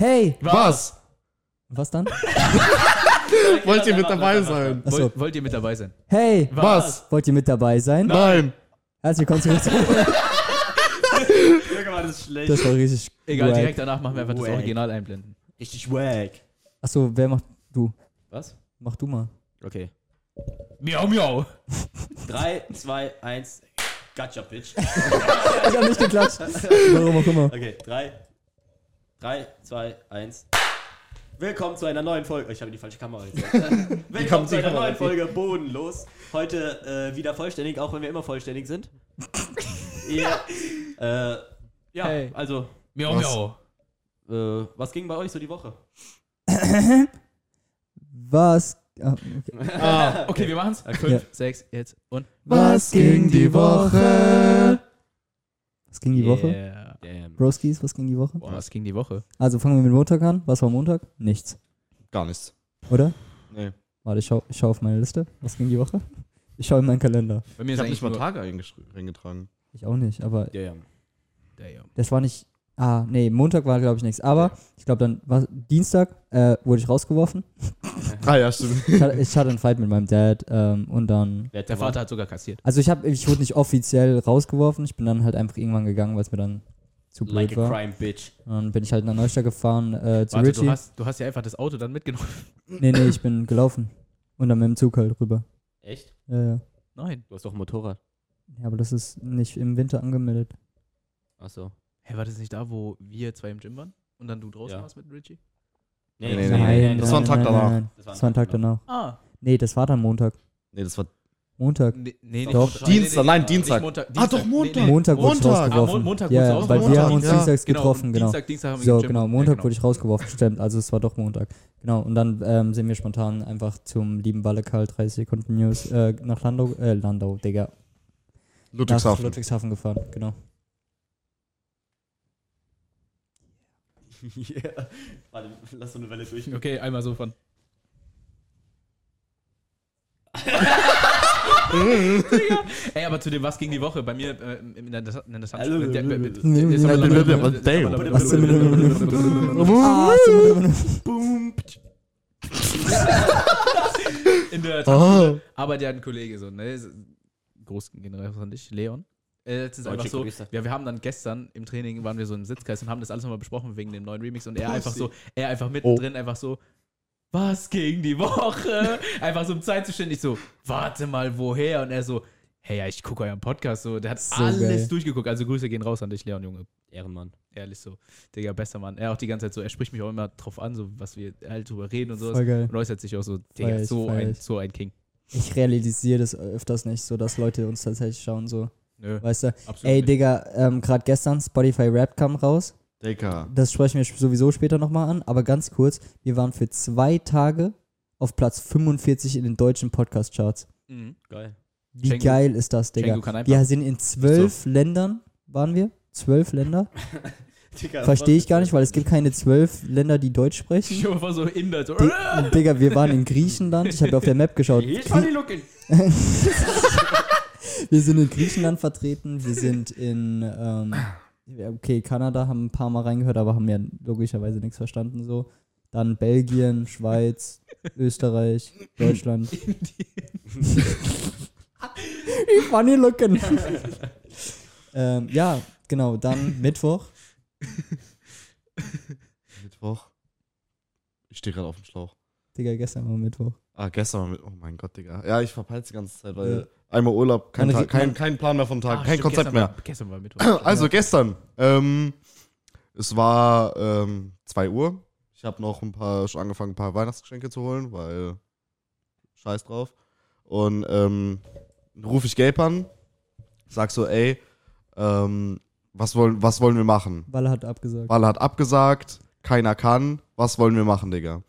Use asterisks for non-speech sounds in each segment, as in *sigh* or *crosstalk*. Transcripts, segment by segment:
Hey! Was? Was dann? *laughs* Wollt ihr mit dabei sein? Achso. Wollt, wollt ihr mit dabei sein? Hey! Was? Wollt ihr mit dabei sein? Nein. Herzlich willkommen zurück. *laughs* zu- Irgendwann ist schlecht. Das war richtig. Egal, wack. direkt danach machen wir einfach das Wack. Original einblenden. Richtig wack. Achso, wer macht du? Was? Mach du mal. Okay. Miau, miau. 3, 2, 1. Gotcha, Bitch. *laughs* Ich hab nicht geklatscht. Warum auch immer. Okay, 3, 3, 2, 1. Willkommen zu einer neuen Folge. Ich habe die falsche Kamera jetzt. *laughs* Willkommen zu einer neuen Folge Bodenlos. Heute äh, wieder vollständig, auch wenn wir immer vollständig sind. *laughs* ja. Äh, ja, Hey. also, Miau, Was? miau. äh, was ging bei euch so die Woche? *coughs* Was? Ah, okay. *laughs* Ah, Okay, wir machen's. 5, 6, jetzt und. Was ging die Woche? Was ging die Woche? Yeah. Damn. Broskis, was ging die Woche? Boah, was ging die Woche? Also fangen wir mit Montag an. Was war Montag? Nichts. gar nichts. Oder? Nee. Warte, ich schau, ich schau auf meine Liste. Was ging die Woche? Ich schau in meinen Kalender. Bei mir Ich ist habe nicht mal Tage eingeschr- eingetragen. Ich auch nicht, aber ja. Damn. das war nicht. Ah, nee, Montag war, glaube ich, nichts. Aber ich glaube, dann war Dienstag äh, wurde ich rausgeworfen. *laughs* Ah ja, stimmt. Ich hatte, ich hatte einen Fight mit meinem Dad ähm, und dann. Der Vater hat sogar kassiert. Also ich habe, ich wurde nicht offiziell rausgeworfen. Ich bin dann halt einfach irgendwann gegangen, weil es mir dann zu blöd Like a war. crime bitch. Und dann bin ich halt nach Neustadt gefahren äh, zu Warte, Richie. du hast, du hast ja einfach das Auto dann mitgenommen. Nee, nee, ich bin gelaufen. Und dann mit dem Zug halt rüber. Echt? Ja, ja. Nein. Du hast doch ein Motorrad. Ja, aber das ist nicht im Winter angemeldet. Achso. Hä, war das nicht da, wo wir zwei im Gym waren? Und dann du draußen Ja. warst mit Richie? Nee, nee, nee. Das war ein Tag danach. Das war ein Tag danach. Ah. Nee, das war dann Montag. Nee, das war. Montag. Nee, nee, nicht Doch. Montag. Dienstag, nein, nicht Dienstag. Montag. Ah, doch, Montag. Montag wurde ich Montag. Ah, rausgeworfen. Montag ja, ja, weil wir haben uns Ja. dienstags Genau, getroffen, genau. Dienstag, Dienstag haben wir So, genau, Montag genau. wurde ich rausgeworfen, stimmt. Also es war doch Montag. Genau, und dann ähm, sind wir spontan einfach zum lieben Walle Karl 30 Sekunden News äh, nach Landau, äh, Landau, Digga. Nach Ludwigshafen. Ludwigshafen gefahren, genau. *laughs* yeah. Warte, lass so eine Welle durch. Okay, einmal so von. *laughs* Ey, aber zu dem was ging die Woche? Bei mir äh, in der, in der. Tanzschule arbeitet ja ein Kollege so, ne? Groß Generation an dich, Leon. Äh, es ist einfach so, Grüße. ja, wir haben dann gestern im Training waren wir so im Sitzkreis und haben das alles nochmal besprochen wegen dem neuen Remix und er einfach so, er einfach mittendrin einfach so, was ging die Woche? einfach so um Zeit zu stehen. Ich so, warte mal, woher? Und er so, hey, ja, ich gucke euren Podcast so. Der hat So alles geil. durchgeguckt. Also Grüße gehen raus an dich, Leon, Junge. Ehrenmann. Ehrlich so. Digga, bester Mann. Er auch die ganze Zeit so, er spricht mich auch immer drauf an, so was wir halt drüber reden und sowas. Voll geil. Und äußert sich auch so, Digga, ich, so ein, ich. so ein King. Ich realisiere das öfters nicht, so dass Leute uns tatsächlich schauen, so. Nö, Weißt du? absolut Ey. Digga, ähm, gerade gestern Spotify Rap kam raus. Digga. Das sprechen wir sowieso später nochmal an, aber ganz kurz, wir waren für zwei Tage auf Platz 45 in den deutschen Podcast-Charts. Mhm. Geil. Wie Schenku- geil ist das, Digga? Wir sind in zwölf Ländern, waren wir? Zwölf Länder? *laughs* Verstehe ich gar nicht, weil es gibt keine zwölf Länder, die Deutsch sprechen. Ich war so Inder, so. Di Digga, wir waren in Griechenland. Ich habe auf der Map geschaut. *laughs* Wir sind in Griechenland vertreten. Wir sind in, ähm, okay, Kanada, haben ein paar Mal reingehört, aber haben ja logischerweise nichts verstanden so. Dann Belgien, Schweiz, *laughs* Österreich, Deutschland. Funny looking. ähm, ja, genau. Dann Mittwoch. Mittwoch. Ich stehe gerade auf dem Schlauch. Digga, gestern war Mittwoch. Ah, gestern war mit. Oh mein Gott, Digga. Ja, ich verpeile die ganze Zeit, weil einmal Urlaub, kein, Tag, kein, kein Plan mehr von Tag, Ah, kein stimmt, Konzept gestern mehr. War, gestern war Mittwoch. *clears throat* Also gestern. Ähm, es war ähm, 2 Uhr. Ich habe noch ein paar schon angefangen, ein paar Weihnachtsgeschenke zu holen, weil scheiß drauf. Und ähm, rufe ich Gabe an, sag so, ey, ähm, was wollen, was wollen wir machen? Walle hat abgesagt. Walle hat abgesagt, keiner kann, was wollen wir machen, Digga?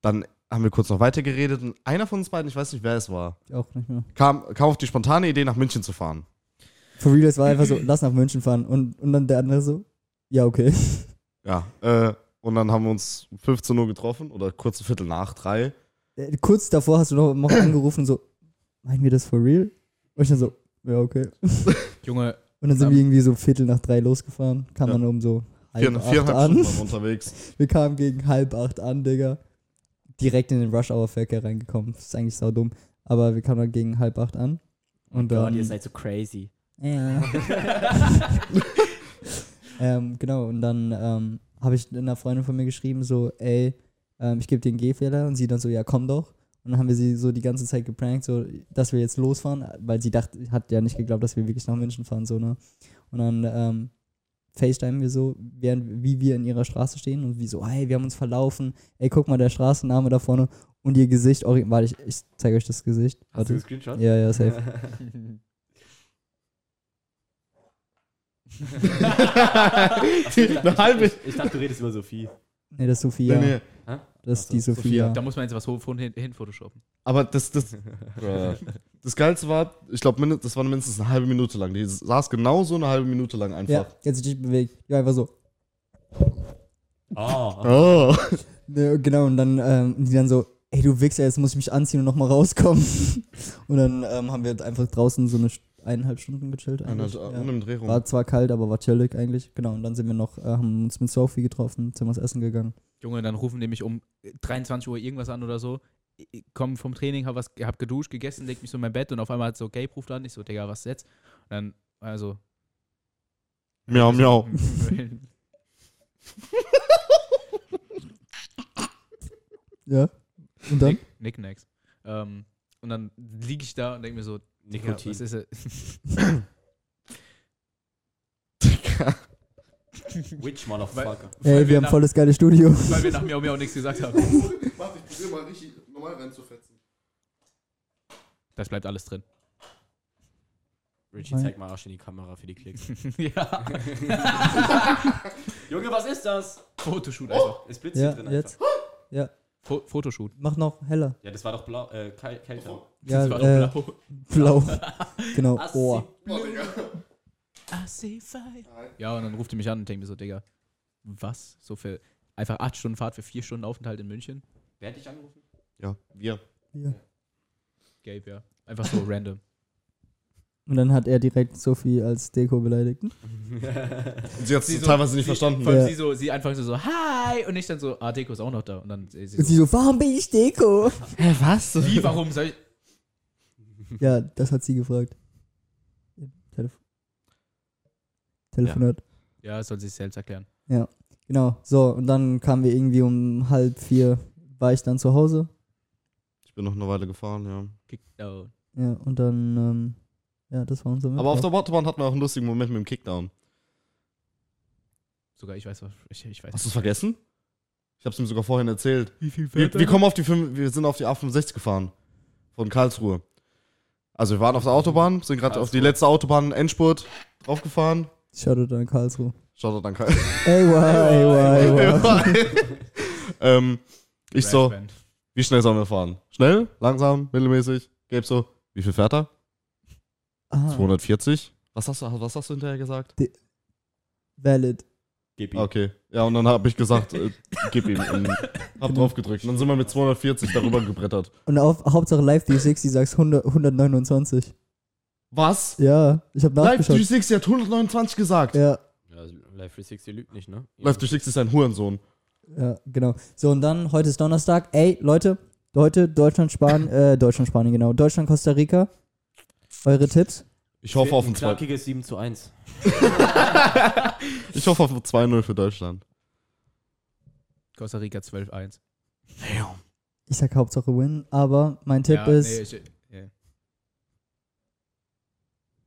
Dann haben wir kurz noch weitergeredet und einer von uns beiden, ich weiß nicht, wer es war, auch nicht mehr. kam, kam auf die spontane Idee, nach München zu fahren. For real, es war einfach so, lass nach München fahren. Und, und dann der andere so, ja, okay. Ja, äh, und dann haben wir uns um 15 Uhr getroffen oder kurz ein Viertel nach drei. Äh, Kurz davor hast du noch, noch angerufen, so, meinen wir das for real? Und ich dann so, ja, okay. *laughs* Junge, Und dann sind Ähm. wir irgendwie so Viertel nach drei losgefahren. Kam Ja. dann um so halb Vier, acht viereinhalb an. Stunden waren wir unterwegs. *laughs* Wir kamen gegen halb acht an, Digga. Direkt in den Rush-Hour-Verkehr reingekommen. Das ist eigentlich sau dumm. Aber wir kamen dann gegen halb acht an. Und Gott, dann. ihr seid so crazy. ja. *laughs* ähm, genau, und dann ähm, habe ich einer Freundin von mir geschrieben, so, ey, ähm, ich gebe dir einen Gehfehler. Und sie dann so, ja, komm doch. Und dann haben wir sie so die ganze Zeit geprankt, so, dass wir jetzt losfahren, weil sie dachte, hat ja nicht geglaubt, dass wir wirklich nach München fahren, so, ne? Und dann ähm, FaceTime wir so, während, wie wir in ihrer Straße stehen und wie so, hey, wir haben uns verlaufen, ey, guck mal, der Straßenname da vorne und ihr Gesicht, ori- warte, ich, ich zeige euch das Gesicht. Hast du einen Warte. Screenshot? Ja, ja, safe. *laughs* Eine halbe. Ich, ich dachte, du redest über Sophie. Nee, das ist Sophia. Nee, nee. Das ist Ach so, die Sophia. Da muss man jetzt was von hin, hin photoshoppen. Aber das, das, *laughs* das Geilste war, ich glaube, das war mindestens eine halbe Minute lang. Die saß genauso eine halbe Minute lang einfach. Ja, jetzt sich nicht bewegt. Ja, einfach so. Oh. Oh. *laughs* Ne, genau, und dann, ähm, die dann so, ey, du Wichser, jetzt muss ich mich anziehen und nochmal rauskommen. *laughs* und dann ähm, haben wir einfach draußen so eine eineinhalb Stunden gechillt. Eigentlich. Eineinhalb- ja. Dreh rum. War zwar kalt, aber war chillig eigentlich. Genau, und dann sind wir noch, äh, haben uns mit Sophie getroffen, sind was essen gegangen. Junge, dann rufen die mich um 23 Uhr irgendwas an oder so. Ich komm vom Training, hab, was, hab geduscht, gegessen, leg mich so in mein Bett und auf einmal hat so Gabe ruft an. Ich so, Digga, was jetzt? Und dann, also. Miau, miau. *laughs* Ja. Und dann? Nick, Nicknacks. Ähm, und dann liege ich da und denke mir so, Digga, Nikotin. was ist *laughs* *laughs* es? Which motherfucker? Ey, Weil wir haben nach- voll das geile Studio. Weil wir nach Miau Miau nichts gesagt haben. Warte, ich probiere mal richtig normal reinzufetzen. Das bleibt alles drin. Richie, zeig mal Arsch in die Kamera für die Klicks. *laughs* ja. *laughs* Junge, was ist das? Fotoshoot einfach. Es blitzt Ja, hier drin jetzt. einfach. Fo Fotoshoot. Mach noch heller. Ja, das war doch blau, äh, kälter. Ja, Das war äh, doch blau. blau. *laughs* genau. Assi. Oh. I see fire. Ja, und dann ruft die mich an und denkt mir so, Digga, was? So für einfach acht Stunden Fahrt für vier Stunden Aufenthalt in München? Wer hat dich angerufen? Ja, wir. Hier. Gabe, ja. Einfach so *laughs* random. Und dann hat er direkt Sophie als Deko beleidigt. Und *laughs* sie hat Sie es so- teilweise nicht sie, verstanden. Vor allem Ja. sie, so, sie einfach so, so, hi! Und ich dann so, ah, Deko ist auch noch da. Und dann äh, sie Und sie so, so, warum bin ich Deko? *laughs* Hä, was? wie, warum soll ich? Ja, das hat sie gefragt. Im Telef Telefonat. Ja, das soll sie sich selbst erklären. Genau. So, und dann kamen wir irgendwie um halb vier, war ich dann zu Hause. Ich bin noch eine Weile gefahren, ja. Kickdown. Ja, und dann, ähm, ja, das war unser Aber auf Mittwoch. der Autobahn hatten wir auch einen lustigen Moment mit dem Kickdown. Sogar ich weiß was. Ich, ich weiß. Hast du es vergessen? Ich hab's ihm sogar vorhin erzählt. Wie viel Wir, wir kommen auf die fünf, wir sind auf die A65 gefahren. Von Karlsruhe. Also wir waren auf der Autobahn, sind gerade auf die letzte Autobahn Endspurt draufgefahren. Shoutout an Karlsruhe. Schaut doch dann Karl. *laughs* Ey, wow, ey, wow, ähm, ich so, wie schnell sollen wir fahren? Schnell? Langsam? Mittelmäßig? Gabe so, wie viel fährt er? Ah, 240? Was hast du, was hast du hinterher gesagt? valid. Gib ihm. Okay. Ja, und dann habe ich gesagt, äh, gib ihm. Und *laughs* hab drauf gedrückt. Und dann sind wir mit 240 darüber gebrettert. Und auf, Hauptsache Live 360 sagst 100, 129. Was? Ja, ich hab Live nachgeschaut. 360 hat 129 gesagt. Ja, Ja, Live 360 lügt nicht, ne? Live 360 ist ein Hurensohn. ja, genau. So, und dann, heute ist Donnerstag. Ey, Leute, heute Deutschland, Spanien, *laughs* äh, Deutschland, Spanien, genau. Deutschland, Costa Rica. Eure Tipps? Ich hoffe auf ein ein 2 knackiges 7 zu 1. *laughs* Ich hoffe auf ein 2-0 für Deutschland. Costa Rica 12-1. Ich sag Hauptsache Win, aber mein Tipp ja, ist, Nee, ich.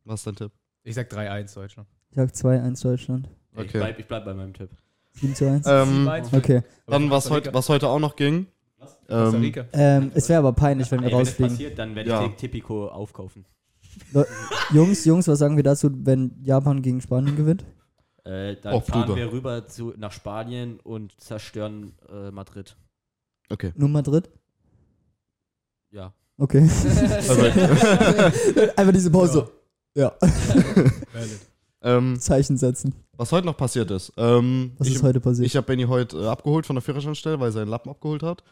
Was ist dein Tipp? ich sag 3-1 Deutschland. ich sag 2-1 Deutschland. Ich, Okay. bleib, ich bleib bei meinem Tipp. 7 zu 1. Ähm, 7-1. Okay. Dann, was Costa heute, was heute auch noch ging. Costa Ähm, Rica. Ähm, es wäre aber peinlich, wenn wir Ey, wenn das rausfliegen. passiert, dann werde Ja. ich Tipico aufkaufen. Jungs, Jungs, was sagen wir dazu, wenn Japan gegen Spanien gewinnt? Äh, dann Oh, fahren Bruder. wir rüber zu, nach Spanien und zerstören äh, Madrid. okay. Nur Madrid? Ja. Okay. Also, *laughs* Einfach diese Pause. so. Ja. *laughs* ähm, Zeichen setzen. was heute noch passiert ist. Ähm, Was ich ist heute passiert? ich habe Benny heute äh, abgeholt von der Führerscheinstelle, weil er seinen Lappen abgeholt hat.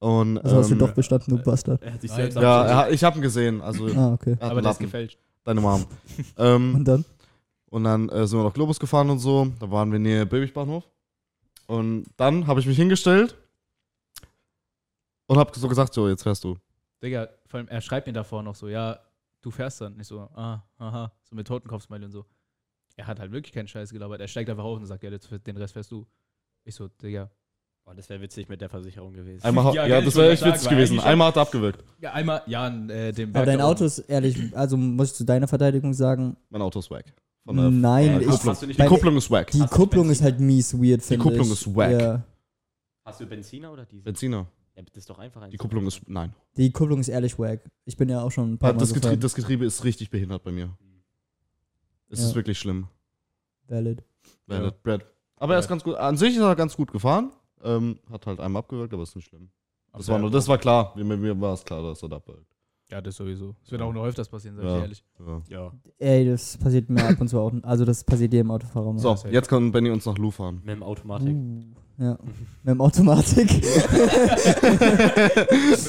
Und, also hast du ähm, doch bestanden, du Bastard. Er hat sich selbst. Ja, er, ich habe ihn gesehen. Also, Ah, okay. Aber der ist Lappen. gefälscht. Deine Mom. *laughs* ähm, Und dann? Und dann äh, sind wir nach Globus gefahren und so. Da waren wir näher Babybahnhof. Und dann habe ich mich hingestellt und habe so gesagt, so, jetzt fährst du. Digga, vor allem, er schreibt mir davor noch so, ja, du fährst dann. Ich so, ah, aha, so mit Totenkopfsmiley und so. Er hat halt wirklich keinen Scheiß gelabert. Er steigt einfach auf und sagt, ja, den Rest fährst du. Ich so, Digga. Oh, das wäre witzig mit der Versicherung gewesen. Einmal, Ja, ja, das wäre echt witzig gewesen. Einmal hat er abgewirkt. Ja, einmal, ja, äh, dem Aber dein Auto ist ehrlich, also muss ich zu deiner Verteidigung sagen, Mein Auto ist wack. Nein, ich, Kupplung. Nicht Die Kupplung ist wack. die Kupplung ist halt mies weird, finde ich. Kupplung ist wack. Ja, Hast du Benziner oder Diesel? Benziner. Ja, das ist doch einfach Die Kupplung ist, nein. die Kupplung ist ehrlich wack. Ich bin ja auch schon ein paar Mal Das Getriebe, gefahren. das Getriebe ist richtig behindert bei mir. Es ist Ja. wirklich schlimm. Valid. Ja. Brad. Aber er ist Ja. ganz gut. An sich ist er ganz gut gefahren. Ähm, hat halt einmal abgewirkt, aber ist nicht schlimm. Das war, nur, das war klar. Mir, mir war es klar, dass er da abwirkt. Ja, das sowieso. Es wird Ja. auch nur öfters passieren, sag ich Ja. dir ehrlich. Ja. Ja. Ey, das passiert mir ab und zu auch. Also das passiert jedem Autofahrer mal. So, jetzt kann Benny uns nach Lu fahren. Mit dem Automatik. Uh, ja. Mit dem Automatik. *laughs* Mit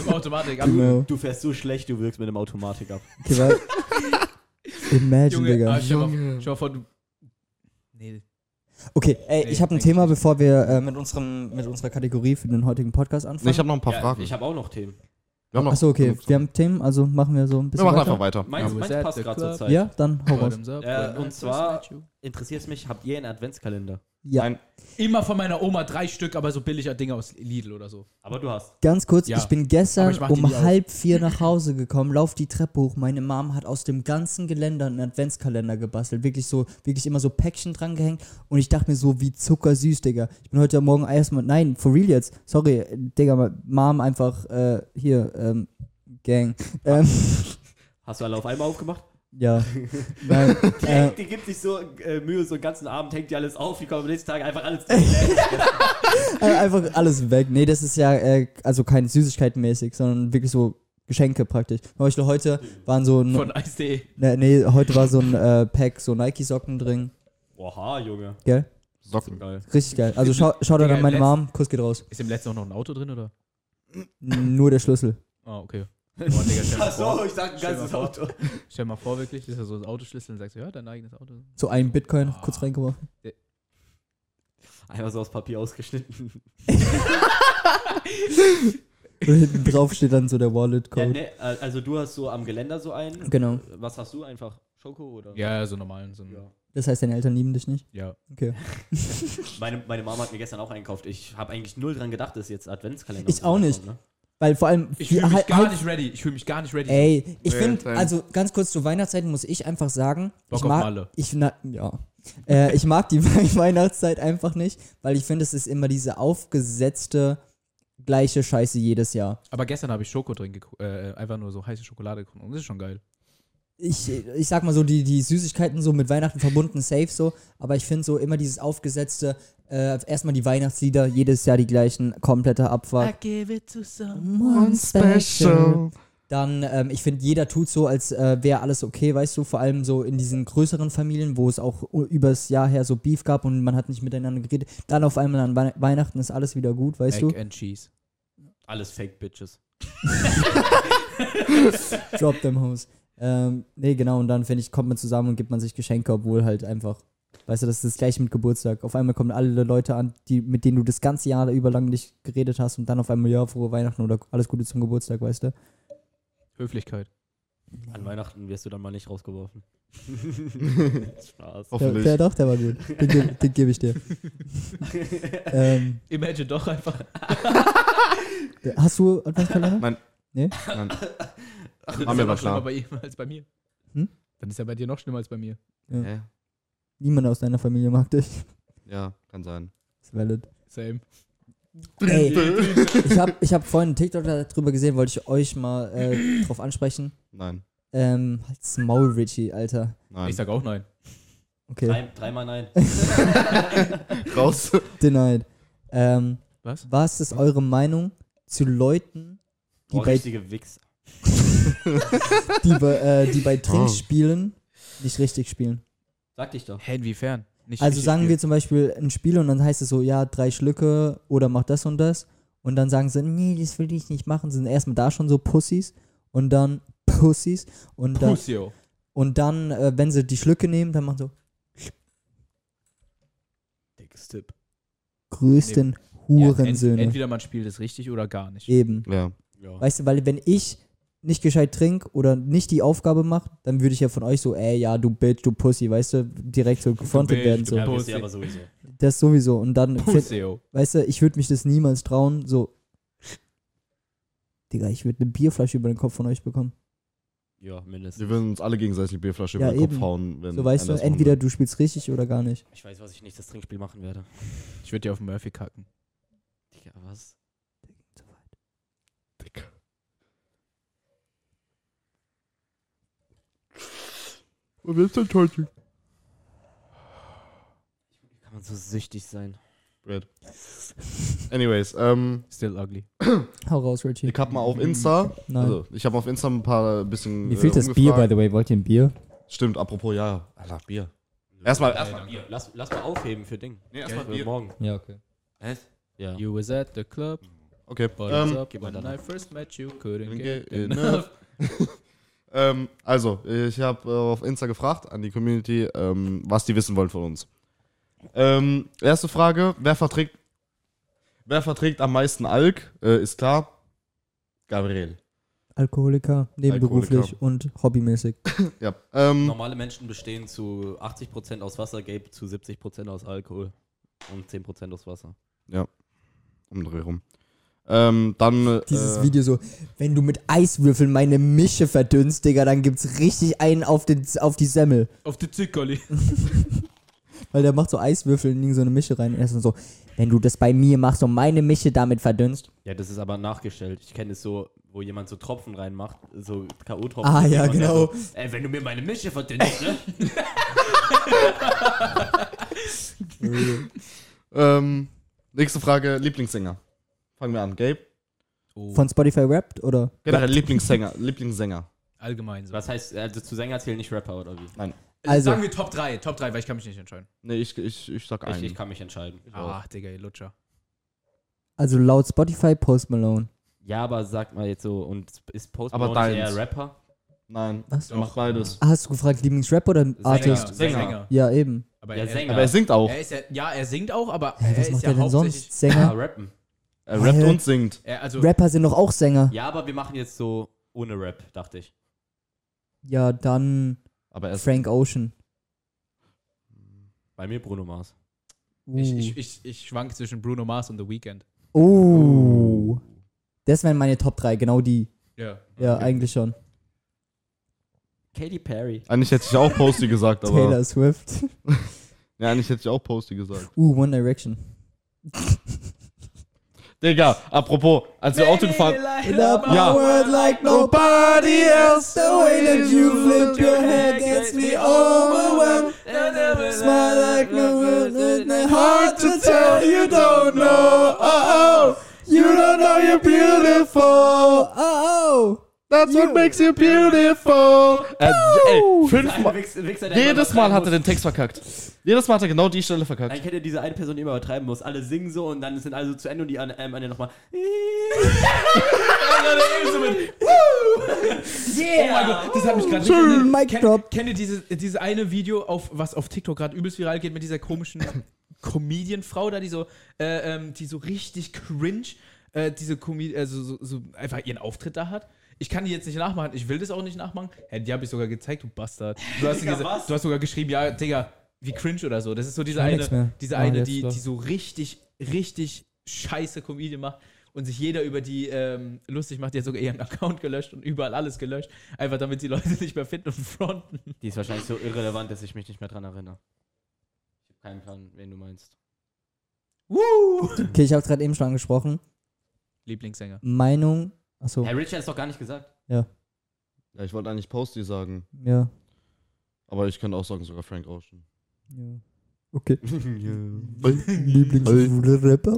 dem Automatik ab. genau. Du fährst so schlecht, du wirkst mit dem Automatik ab. Okay, weil, Imagine, Junge, Digga. ah, stell mal vor, du. Nee, Okay, ey, Nee, ich habe ein Thema, bevor wir äh, mit, unserem, mit unserer Kategorie für den heutigen Podcast anfangen. Nee, ich habe noch ein paar Ja, Fragen. Ich habe auch noch Themen. Wir haben noch Achso, okay, wir haben Themen, also machen wir so ein wir bisschen machen weiter. einfach weiter. Meins, Ja. meins Ja. passt gerade zur Zeit. Ja, dann hau raus. Äh, und zwar-. Interessiert mich, habt ihr einen Adventskalender? Ja, Nein. Immer von meiner Oma drei Stück, aber so billiger Dinge aus Lidl oder so. Aber du hast. ganz kurz, Ja. ich bin gestern ich um nie auf. halb vier nach Hause gekommen, lauf die Treppe hoch. Meine Mom hat aus dem ganzen Geländer einen Adventskalender gebastelt. Wirklich so, wirklich immer so Päckchen dran gehängt. Und ich dachte mir so, wie zuckersüß, Digga. Ich bin heute Morgen erstmal, nein, for real jetzt. Sorry, Digga, Mom einfach, äh, hier, ähm, Gang. Ähm, Hast du alle auf einmal aufgemacht? Ja. *laughs* Nein, Die, äh, die gibt sich so äh, Mühe, so den ganzen Abend hängt die alles auf, die kommen am nächsten Tag einfach alles *laughs* Äh, Einfach alles weg. Nee, das ist ja äh, also kein Süßigkeitenmäßig, sondern wirklich so Geschenke praktisch. Zum Beispiel heute waren so ein, Von Eis.de. ne, nee, heute war so ein äh, Pack so Nike-Socken drin. Oha, Junge. Gell? Socken. Geil. Richtig geil. Also schau, schau dann an meine Mom, Kuss geht raus. Ist im letzten auch noch ein Auto drin, oder? N- Nur der Schlüssel. Ah, okay. Boah, Digga, stell mal vor. Achso, ich sag ein Stell ganzes mal vor. Auto. Stell mal vor, wirklich, das ist ja so ein Autoschlüssel und sagst du, ja, dein eigenes Auto. So ein Bitcoin kurz reingeworfen. Einfach so aus Papier ausgeschnitten. *laughs* Und hinten drauf steht dann so der Ja, Wallet-Code. ne, also du hast so am Geländer so einen. Genau. Was hast du? Einfach Schoko oder? Ja, so normalen. So Ja. Das heißt, deine Eltern lieben dich nicht? ja. Okay. *laughs* Meine, meine Mama hat mir gestern auch einkauft. Ich habe eigentlich null dran gedacht, dass jetzt Adventskalender. Ich und so auch nicht. kommen, ne? Weil vor allem. Ich fühle mich halt- gar halt- nicht ready. Ich fühle mich gar nicht ready. Ey, ich Ja, finde, also ganz kurz zur Weihnachtszeit muss ich einfach sagen, Bock ich auf mag, Malle. ich na, ja, äh, ich mag die *laughs* Weihnachtszeit einfach nicht, weil ich finde, es ist immer diese aufgesetzte gleiche Scheiße jedes Jahr. Aber gestern habe ich Schoko drin geguckt. Äh, einfach nur so heiße Schokolade getrunken. Und das ist schon geil. Ich, ich sag mal so, die, die Süßigkeiten so mit Weihnachten verbunden, safe so, aber ich finde so immer dieses aufgesetzte, äh, erstmal die Weihnachtslieder, jedes Jahr die gleichen, komplette Abfahrt. give it to someone. One Dann, ähm, ich finde, jeder tut so, als äh, wäre alles okay, weißt du, vor allem so in diesen größeren Familien, wo es auch übers Jahr her so Beef gab und man hat nicht miteinander geredet. Dann auf einmal an Wei- Weihnachten ist alles wieder gut, weißt Egg and Cheese. Alles Fake Bitches. du? *laughs* Drop them hoes. Ähm, nee, genau, und dann, finde ich, kommt man zusammen und gibt man sich Geschenke, obwohl halt einfach, weißt du, das ist das gleiche mit Geburtstag. Auf einmal kommen alle Leute an, die, mit denen du das ganze Jahr über lang nicht geredet hast und dann auf einmal, ja, frohe Weihnachten oder alles Gute zum Geburtstag, weißt du? Höflichkeit. An Weihnachten wirst du dann mal nicht rausgeworfen. *laughs* Spaß. Der, Hoffentlich. der doch, der war gut. Den, ge- den gebe ich dir. *laughs* ähm, Imagine doch einfach. *laughs* hast du Adventskalender? Nein. Nee? Nein. Ach, War mir aber noch schlimmer bei ihm als bei mir. Hm? Dann ist er bei dir noch schlimmer als bei mir. Ja. Hä? Niemand aus deiner Familie mag dich. Ja, kann sein. Ist valid. Same. Ey, *laughs* ich habe ich hab vorhin einen TikTok darüber gesehen, wollte ich euch mal äh, *clears throat* drauf ansprechen. Nein. Ähm, halt's Maul, Richie, Alter. Nein. Ich sag auch nein. Okay, Drei, dreimal nein. *laughs* Raus. denied. Ähm, Was? was ist eure Meinung zu Leuten, die Boah, bei, richtige Wichs. Die bei, äh, die bei Trinkspielen nicht richtig spielen? Sag dich doch. Hä, inwiefern? Nicht Also richtig sagen wir zum Beispiel ein Spiel und dann heißt es so, ja, drei Schlücke oder mach das und das. Und dann sagen sie, nee, das will ich nicht machen. Sind erstmal da schon so Pussys und dann Pussys und dann, Pusio. und dann äh, wenn sie die Schlücke nehmen, dann machen so Trainingstipp. größten Ja, Hurensöhne. ent, entweder man spielt es richtig oder gar nicht. Eben. Ja. Ja. Weißt du, weil wenn ich nicht gescheit trink oder nicht die Aufgabe mache, dann würde ich ja von euch so, ey, ja, du Bitch, du Pussy, weißt du, direkt so gefrontet Bitch, werden. So. Pussy. aber sowieso. Das sowieso. Und dann, find, Pusseo. weißt du, ich würde mich das niemals trauen, so. Digga, ich würde eine Bierflasche über den Kopf von euch bekommen. Ja, mindestens. Wir würden uns alle gegenseitig die Bierflasche Ja, über den Kopf eben. hauen. Wenn So, weißt du, entweder du spielst richtig oder gar nicht. Ich weiß, was ich nächstes Trinkspiel machen werde. Ich würde dir auf Murphy kacken. Digga, was? Was willst du denn heute? Wie kann man so süchtig sein? Brad. Anyways, ähm, Still ugly. Hau raus, Richie. ich hab mal auf Insta, Nein. also ich habe auf Insta ein paar bisschen. Wie viel äh, das Bier, by the way? Wollt ihr ein Bier? Stimmt, apropos, ja. Alter, Bier. Erstmal, erstmal Bier. Lass, lass mal aufheben für Ding. Nee, Für morgen. Ja, okay. Echt? Ja. You was at the club, Okay. bottoms Ähm, up, when I first met you, couldn't Get get enough. *laughs* ähm, also, ich habe äh, auf Insta gefragt an die Community, ähm, was die wissen wollen von uns. Ähm, erste Frage: Wer verträgt, wer verträgt am meisten Alk? Äh, ist klar. Gabriel. Alkoholiker, nebenberuflich Alkoholiker. und hobbymäßig. *laughs* Ja. Ähm, Normale Menschen bestehen zu 80% aus Wasser, Gabe zu 70% aus Alkohol und 10% aus Wasser. umdreh rum. Ähm, dann. äh, Dieses Video so, wenn du mit Eiswürfeln meine Mische verdünnst, Digga, dann gibt's richtig einen auf, den, auf die Semmel. Auf die Zickerli. *laughs* Weil der macht so Eiswürfel in so eine Mische rein. Und er ist dann so, wenn du das bei mir machst und meine Mische damit verdünnst. Ja, das ist aber nachgestellt. Ich kenne es so, wo jemand so Tropfen reinmacht, so K.O.-Tropfen. Ah, ja, Und genau. So, Ey, wenn du mir meine Mische verdünnst, ne? *laughs* ähm, nächste Frage: Lieblingssänger. Fangen wir an. Gabe? Oh, Von Spotify rappt oder? Generell Lieblingssänger. Lieblingssänger. allgemein so. Was heißt, also zu Sänger zählen nicht Rapper oder wie? Also, Also- sagen wir Top 3, Top 3, weil ich kann mich nicht entscheiden. Nee, ich, ich, ich sag Ich, einen. ich kann mich entscheiden. Ah, Digga, ihr Lutscher. Also laut Spotify Post Malone. Ja, aber sag mal jetzt so, und ist Post Aber Malone deins. eher Rapper? Nein, Was? er macht beides. Ah, hast du gefragt, Lieblingsrap oder Artist? Sänger. Ja, eben. Aber Ja, er, Sänger. Aber er singt auch. Er ist ja, ja, er singt auch, aber Hä, er was ist macht ja er denn sonst? Ah, Sänger? rappen. Er rappt Hä? und singt. Er, also, Rapper sind doch auch Sänger. Ja, aber wir machen jetzt so ohne Rap, dachte ich. Ja, dann Aber er ist. Frank Ocean. Bei mir Bruno Mars. Uh. ich, ich, ich, ich schwank zwischen Bruno Mars und The Weeknd. oh. Das wären meine Top 3, genau die. Ja. Ja, eigentlich schon. Katy Perry. Eigentlich hätte ich auch Posty gesagt, aber. Taylor Swift. *laughs* Ja, eigentlich hätte ich auch Posty gesagt. Uh, One Direction. *laughs* Digga, apropos, als wir Auto gefahren. Ja. like nobody else. The way that you flip your head gets me overwhelmed. Smile like no one, hard to tell. You don't know. Oh, oh. You don't know you're beautiful. Oh, oh. That's what makes you beautiful. Äh, ey, fünfmal. Jedes Mal hat er den Text verkackt. Jedes Mal hat er genau die Stelle verkackt. Dann kennt ihr diese eine Person, die immer übertreiben muss. Alle singen so und dann sind alle so zu Ende und die an- ähm, eine nochmal. *laughs* Oh mein Gott, das hat mich gerade Schön, Mic Kennt, drop. kennt ihr dieses, dieses eine Video, auf, was auf TikTok gerade übelst viral geht mit dieser komischen *laughs* Comedian-Frau da, die so, äh, ähm, die so richtig cringe, äh, diese Comedian, also so, so einfach ihren Auftritt da hat? Ich kann die jetzt nicht nachmachen, ich will das auch nicht nachmachen. Hä, die habe ich sogar gezeigt, du Bastard. Du hast, *laughs* Digga, was? du hast sogar geschrieben, ja, Digga, wie cringe oder so. Das ist so diese eine, diese Ah, eine, die, die so richtig, richtig scheiße Comedian macht und sich jeder über die ähm, lustig macht. Die hat sogar ihren Account gelöscht und überall alles gelöscht. Einfach damit die Leute *laughs* nicht mehr finden und fronten. Die ist wahrscheinlich so irrelevant, dass ich mich nicht mehr dran erinnere. Ich habe keinen Plan, wen du meinst. Woo! Okay, ich habe gerade eben schon angesprochen. Lieblingssänger. Meinung. Achso, Herr Richard ist doch gar nicht gesagt. Ja, ich wollte eigentlich Posty sagen. ja. Aber ich könnte auch sagen, sogar Frank Ocean. ja. Okay. *laughs* ja. Lieblingsrapper?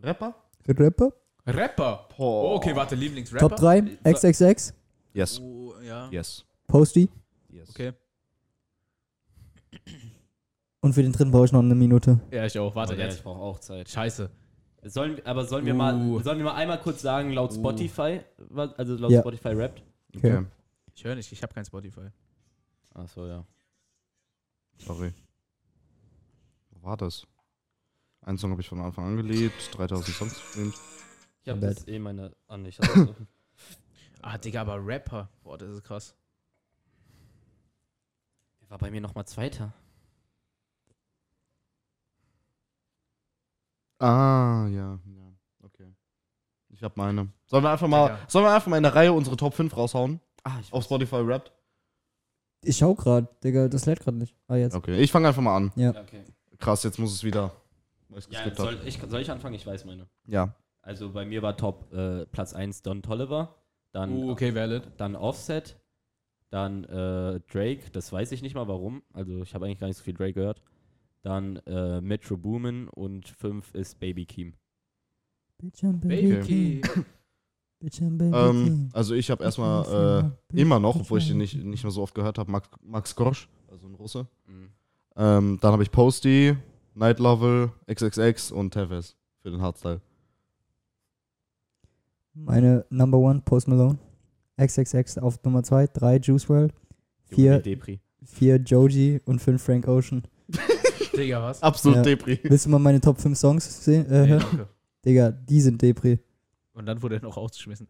Rapper? Rapper? Rapper. Boah. Oh, okay, warte, Lieblingsrapper. Top 3? XXX? Yes. Oh, ja. Yes. Posty? yes. Okay. Und für den dritten brauche ich noch eine Minute. Ja, ich auch. Warte, Oh, ja, jetzt. Ich brauche auch Zeit. Scheiße. Sollen, aber sollen wir, Uh. mal, sollen wir mal einmal kurz sagen, laut Uh. Spotify, was, also laut Ja. Spotify rappt? Okay. Okay. Ich höre nicht, ich habe kein Spotify. Achso, ja. Sorry. Wo war das? Einen Song habe ich von Anfang an geliebt, 3000 Songs gestreamt. Ich habe Bad. das eh meine an. Ich hab's offen. *laughs* Ah, Digga, aber Rapper. Boah, das ist krass. Der war bei mir nochmal Zweiter. Ah, ja, ja, okay. Ich habe meine. Sollen wir einfach mal, Digga. sollen wir einfach mal in der Reihe unsere Top 5 raushauen? Ah, ich Auf Spotify Rappt? Ich schau grad, Digga, das lädt grad nicht. Ah, jetzt. Okay, ich fange einfach mal an. Ja. Ja, okay. Krass, jetzt muss es wieder. Ja, soll ich, soll ich anfangen? Ich weiß meine. Ja. Also bei mir war Top äh, Platz 1 Don Tolliver, dann, Uh, okay, valid. dann Offset, dann äh, Drake, das weiß ich nicht mal warum, also ich habe eigentlich gar nicht so viel Drake gehört. Dann äh, Metro Boomin und 5 ist Baby Keem. Bitch and Baby Okay. Key. Bitch and Baby Ähm, also ich habe erstmal äh, immer noch, obwohl ich den nicht, nicht mehr so oft gehört habe, Max, Max Grosch, also ein Russe. Mhm. Ähm, dann habe ich Posty, Night Level, XXX und Tevez für den Hardstyle. Meine Number One, Post Malone. XXX auf Nummer 2, 3 Juice World, Junge, 4 die Depri. vier Joji und 5 Frank Ocean. Digga, was? Absolut Ja. Depri. Willst du mal meine Top 5 Songs sehen? Äh, Nee, danke. Digga, die sind Depri. Und dann wurde er noch rausgeschmissen.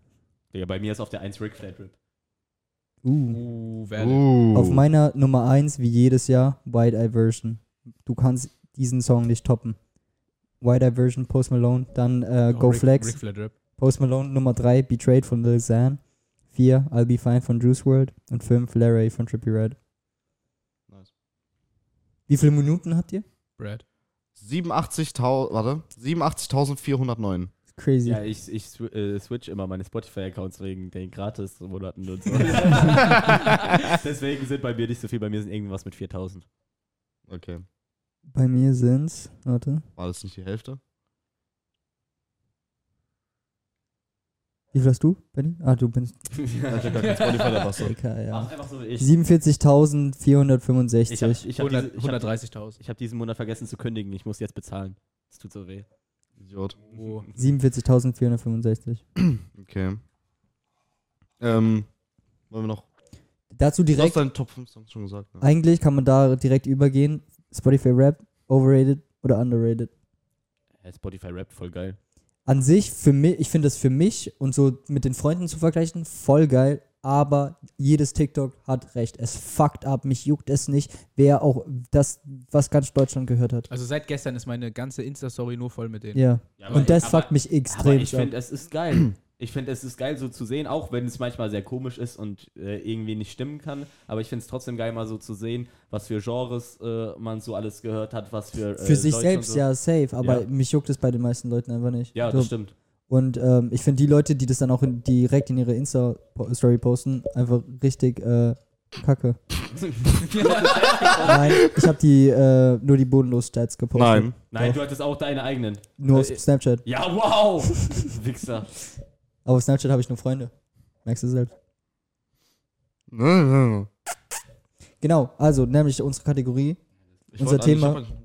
Ja, bei mir ist auf der 1 Rick Flat Rip. Uh. Uh. Uh. Auf meiner Nummer 1, wie jedes Jahr, White Eye Version. Du kannst diesen Song nicht toppen. White Eye Version, Post Malone, dann äh, Oh, Go Rick- Flex. Rick. Post Malone Nummer 3, Betrayed von Lil Xan. 4, I'll Be Fine von Juice World. Und 5, Larry von Trippie Red. Wie viele Minuten habt ihr? Brad. 87.000, warte, 87.409. Crazy. Ja, ich, ich äh, switch immer meine Spotify-Accounts wegen den Gratis-Monaten und so. *laughs* Deswegen sind bei mir nicht so viel, bei mir sind irgendwas mit 4000. Okay. Bei mir sind's, warte. War das nicht die Hälfte? Wie viel hast du, Benny? Ah, du bist *laughs* Ich hab gar kein Spotify der Basse. Dicker, Mach ja. einfach so wie ich. 47.465. Ich habe ich hab Hundert- diese, ich hab, 130.000. ich hab diesen Monat vergessen zu kündigen. Ich muss jetzt bezahlen. Das tut so weh. Idiot. Oh. 47.465. Okay. Ähm, wollen wir noch. Dazu Du hast direkt, deinen Top 5 Songs schon gesagt. Ne? eigentlich kann man da direkt übergehen. Spotify Rap, overrated oder underrated? Spotify rappt voll geil. An sich, für mich, ich finde das für mich und so mit den Freunden zu vergleichen, voll geil. Aber jedes TikTok hat recht. Es fuckt ab, mich juckt es nicht, wer auch das, was ganz Deutschland gehört hat. Also seit gestern ist meine ganze Insta-Story nur voll mit denen. Ja. Ja, Und das aber- fuckt mich Aber extrem ich ab. finde, es ist geil. Ich finde, es ist geil, so zu sehen, auch wenn es manchmal sehr komisch ist und äh, irgendwie nicht stimmen kann. Aber ich finde es trotzdem geil, mal so zu sehen, was für Genres äh, man so alles gehört hat, was für. Äh, Für sich Deutsch selbst so. ja safe, aber Ja. mich juckt es bei den meisten Leuten einfach nicht. Ja, so, das stimmt. Und ähm, ich finde die Leute, die das dann auch in, direkt in ihre Insta-Story posten, einfach richtig äh, kacke. *laughs* Nein, ich habe die äh, nur die bodenlos-Stats gepostet. Nein. Nein, Doch. du hattest auch deine eigenen. Nur auf Äh, Snapchat. Ja, wow! Wichser. Aber auf Snapchat habe ich nur Freunde. Merkst du selbst. Ich Genau, also nämlich unsere Kategorie. Unser wollte eigentlich- Thema- ich hab-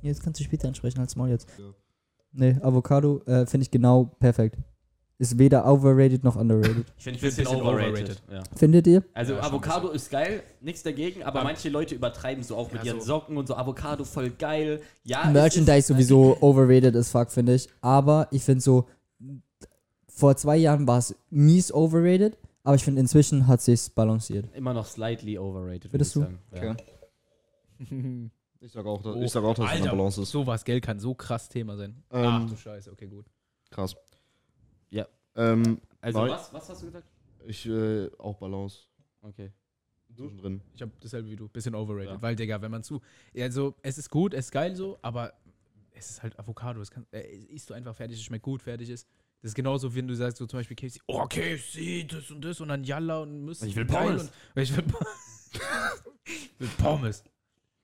Jetzt kannst du später ansprechen als Maul jetzt. Ja. Nee, Avocado äh, finde ich genau perfekt. Ist weder overrated noch underrated. Ich finde Ich find ein bisschen overrated. Ja. Findet ihr? Also Ja, Avocado ist geil, nichts dagegen, aber Aber- manche Leute übertreiben so auch mit Ja, ihren so. Socken und so Avocado voll geil. Ja, Merchandise ist- sowieso overrated as fuck, finde ich. Aber ich finde so, vor zwei Jahren war es mies overrated, aber ich finde inzwischen hat sich's balanciert. Immer noch slightly overrated. Würdest würd du? ich sagen. Ja. Ich sag auch, dass, Oh, ich sag auch dass es eine Balance ist. Sowas, Geld kann so krass Thema sein. Ähm, Ach du Scheiße, okay, gut. Krass. Ja. Ähm, Also was, was hast du gesagt? ich äh, auch Balance. Okay. Zwischendrin. Ich habe dasselbe wie du, bisschen overrated. Ja. Weil, Digga, wenn man zu. Also, es ist gut, es ist geil so, aber es ist halt Avocado. Das kann, äh, isst du einfach fertig, es schmeckt gut, fertig ist. Das ist genauso, wenn du sagst, so zum Beispiel KFC, oh, KFC, das und das und dann Yalla und müssen. Ich will Pommes. Und, ich will, *laughs* ich will Pommes.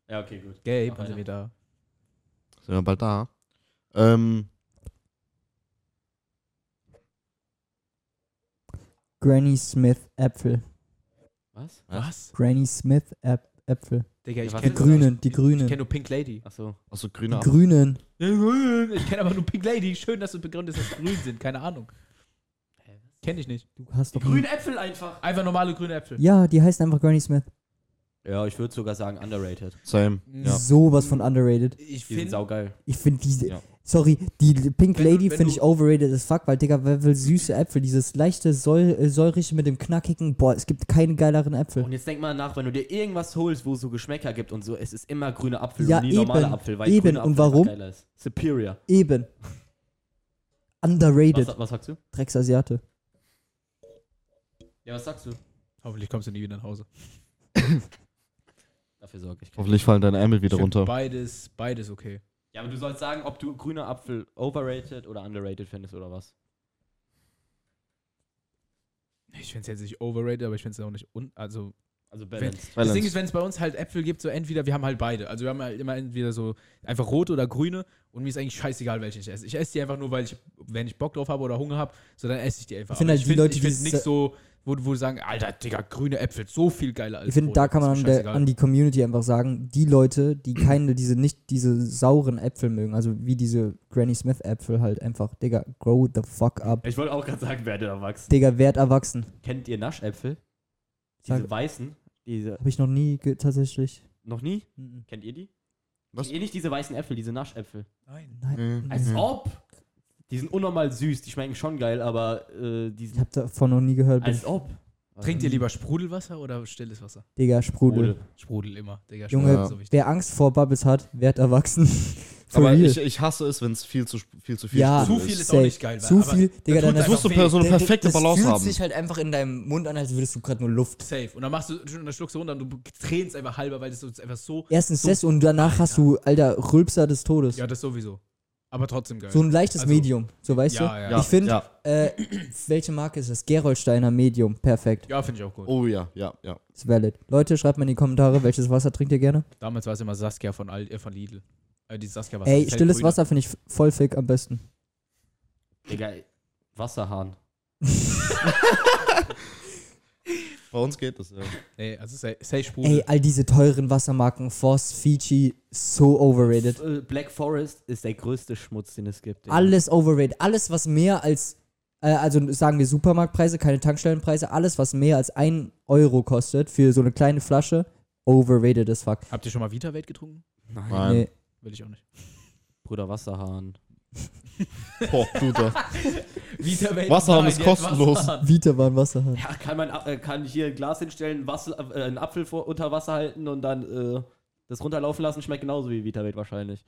Ja, okay, gut. Gabe, dann sind wir da. Sind wir bald da? Ähm, Granny Smith Äpfel. Was? Was? Granny Smith Äp Äpfel. Digga, ich Ja, Die kenne ist Grünen, die Ich Grünen. kenne nur Pink Lady. Achso. achso, Die grüne Grünen. Ich kenne aber nur Pink Lady. Schön, dass du begründest, dass sie grün sind. Keine Ahnung. Kenne ich nicht. Du hast doch. Grüne Äpfel einfach. Einfach normale grüne Äpfel. Ja, die heißt einfach Granny Smith. Ja, ich würde sogar sagen underrated. Same. Ja. Sowas von underrated. Ich Die sind finde, saugeil. Ich finde diese. Ja. Sorry, die Pink Wenn Lady finde ich overrated as fuck, weil, Digga, wer will süße Äpfel? Dieses leichte, säu äh, säurige mit dem knackigen. Boah, es gibt keine geileren Äpfel. Und jetzt denk mal nach, wenn du dir irgendwas holst, wo es so Geschmäcker gibt und so, es ist immer grüner Apfel Ja, und nie normaler eben, Apfel, weil eben. grüner Und Apfel einfach warum? geiler ist. Superior. Eben. Underrated. Was, was sagst du? Drecksasiate. Ja, was sagst du? hoffentlich kommst du nie wieder nach Hause. Dafür sorge ich. Hoffentlich fallen deine Ärmel wieder runter. Beides, beides okay. Ja, aber du sollst sagen, ob du grüner Apfel overrated oder underrated findest oder was. Ich finde es jetzt nicht overrated, aber ich finde es auch nicht un also Also Wenn, balanced. das Balance. Ding ist, wenn es bei uns halt Äpfel gibt, so entweder, wir haben halt beide. Also wir haben halt immer entweder so einfach rote oder grüne und mir ist eigentlich scheißegal, welche ich esse. Ich esse die einfach nur, weil ich, wenn ich Bock drauf habe oder Hunger habe, so dann esse ich die einfach. Ich finde halt die Leute, ich die nicht so, wo, wo sagen, Alter, Digga, grüne Äpfel, so viel geiler als Ich finde, da kann man der, an die Community einfach sagen, die Leute, die *clears throat* keine, diese, nicht diese sauren Äpfel mögen, also wie diese Granny Smith Äpfel halt einfach, Digga, grow the fuck up. Ich wollte auch gerade sagen, werde erwachsen. Digga, werd erwachsen. Kennt ihr Naschäpfel? Diese Sag- weißen, diese. Habe ich noch nie tatsächlich. Noch nie? Mhm. Kennt ihr die? Was? Kennt ihr nicht diese weißen Äpfel, diese Naschäpfel? Nein. Nein. Mhm. Als ob! Die sind unnormal süß, die schmecken schon geil, aber äh, die Ich sind. habe davon noch nie gehört. Als ob! Trinkt ihr lieber Sprudelwasser oder stilles Wasser? Digga, Sprudel. Sprudel immer, Digga. Junge, Sprudel ist so wichtig. wer Angst vor Bubbles hat, werd erwachsen. *laughs* Aber ich, ich hasse es, wenn es viel zu, viel zu viel Ja. Sprudel Zu viel ist. ist auch nicht geil, Zu aber viel, Digga, dann Das musst du so eine perfekte das Balance fühlt haben. sich halt einfach in deinem Mund an, als würdest du gerade nur Luft. Safe. Und dann machst du schon eine Schluck so runter und du tränst einfach halber, weil das so- einfach so. Erstens So- das und danach hast du, Alter, Rülpser des Todes. Ja, das sowieso. Aber trotzdem geil. So ein leichtes Also- Medium, so weißt ja, du? ja. Ja, Ich finde, ja. äh, welche Marke ist das? Geroldsteiner Medium, perfekt. Ja, finde ich auch gut. Oh ja, ja, ja. Ist valid. Leute, schreibt mal in die Kommentare, welches Wasser trinkt ihr gerne? Damals war es immer Saskia von, Al äh, von Lidl. Äh, die Saskia Wasser. Ey, stilles hellgrüne. Wasser finde ich voll fick am besten. Digga, Wasserhahn. *laughs* Bei uns geht das, ja. Nee, also safe, safe Sprudel. Ey, all diese teuren Wassermarken, Voss, Fiji, so overrated. Äh, Black Forest ist der größte Schmutz, den es gibt. Digga. Alles overrated. Alles, was mehr als, äh, also sagen wir Supermarktpreise, keine Tankstellenpreise, alles, was mehr als 1 Euro kostet für so eine kleine Flasche, overrated as fuck. Habt ihr schon mal Vita-Welt getrunken? Nein. Nein. Nee. Will ich auch nicht. Bruder Wasserhahn. Boah, Bruder. *laughs* Vita-Welt. Wasserhahn ist kostenlos. Vita war ein Wasserhahn. Ja, kann man äh, kann hier ein Glas hinstellen, Wasser, äh, einen Apfel vor, unter Wasser halten und dann äh, das runterlaufen lassen, schmeckt genauso wie Vitawelt wahrscheinlich.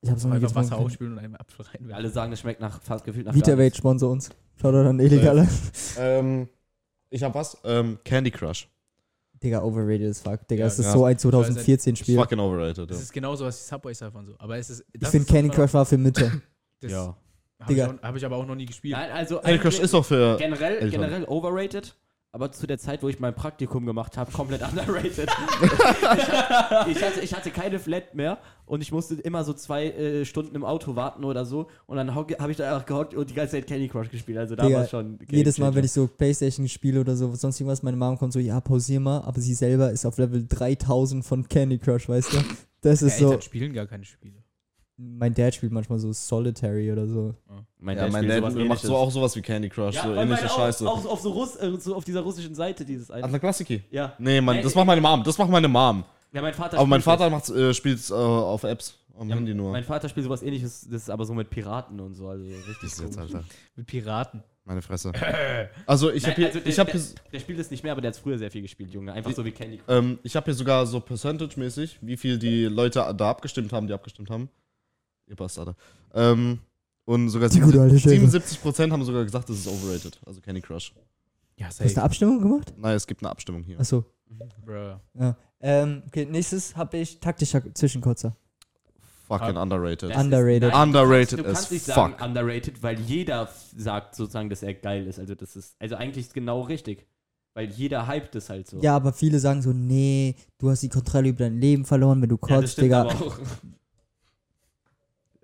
Ich hab's noch nie Einfach Wasser getrunken. ausspülen und einen Apfel reinwerfen. Alle sagen, es schmeckt nach fast gefühlt nach Vita Welt sponsor uns. Schaut doch an illegale. ähm, ich hab was? Ähm, Candy Crush. Digga, overrated as fuck. Digga, Ja, es ist ja. so ein 2014 Ist Spiel. fucking overrated, Das ja. ist genauso was die Subway Surfer und so. Aber es ist. Ich finde Candy Crush war für Mitte. *laughs* Das Ja. Habe ich, hab ich aber auch noch nie gespielt. Nein, also Candy Crush ist doch für. generell, Eltern. generell overrated, aber zu der Zeit, wo ich mein Praktikum gemacht habe, komplett *laughs* underrated. *laughs* ich, hatte, ich, hatte, keine Flat mehr und ich musste immer so zwei äh, Stunden im Auto warten oder so und dann habe ich da einfach gehockt und die ganze Zeit Candy Crush gespielt. Also da Digga, war schon. Game Jedes Mal, wenn ich so Playstation spiele oder so, sonst irgendwas, meine Mom kommt so, ja, pausier mal, aber sie selber ist auf Level 3000 von Candy Crush, weißt du? Das ist ja, so. Eltern spielen gar keine Spiele. Mein Dad spielt manchmal so Solitary oder so. Mein Ja, Dad mein Dad sowas macht Ähnliches. so auch sowas wie Candy Crush, Ja, so ähnliche auch, Scheiße. Auch, auf, so Russ, äh, so auf dieser russischen Seite dieses eine. Atla Klassiki. Ja. Nee, Mann, Ey, das macht meine Mom. Das macht meine Mom. ja, mein Vater Aber mein Vater macht, äh, spielt äh, auf Apps. Am Ja, Handy nur. Mein Vater spielt sowas ähnliches, das ist aber so mit Piraten und so, also richtig Das ist jetzt. Alter. Mit Piraten. Meine Fresse. *clears throat* Also, ich habe hier, also der, ich hab der, hier, der spielt es nicht mehr, aber der hat früher sehr viel gespielt, Junge. Einfach so wie Candy Crush. ähm, ich hab hier sogar so Percentage-mäßig, wie viel die Leute da abgestimmt haben, die abgestimmt haben. Ihr Bastarde. Ähm, und sogar Die gute alte Schere. 77% haben sogar gesagt, das ist overrated. Also Candy Crush. Ja, Hast du eine safe. Abstimmung gemacht? Nein, es gibt eine Abstimmung hier. Achso. Bruh. Ja. Ähm, okay, nächstes habe ich taktischer Zwischenkotzer. Fucking underrated. Underrated. Ist, nein, Underrated du kannst, du as kannst nicht sagen fuck. underrated, weil jeder sagt sozusagen, dass er geil ist. Also das ist, also eigentlich ist genau richtig. Weil jeder hypt es halt so. Ja, aber viele sagen so, nee, du hast die Kontrolle über dein Leben verloren, wenn du Ja, kotzt, stimmt Digga.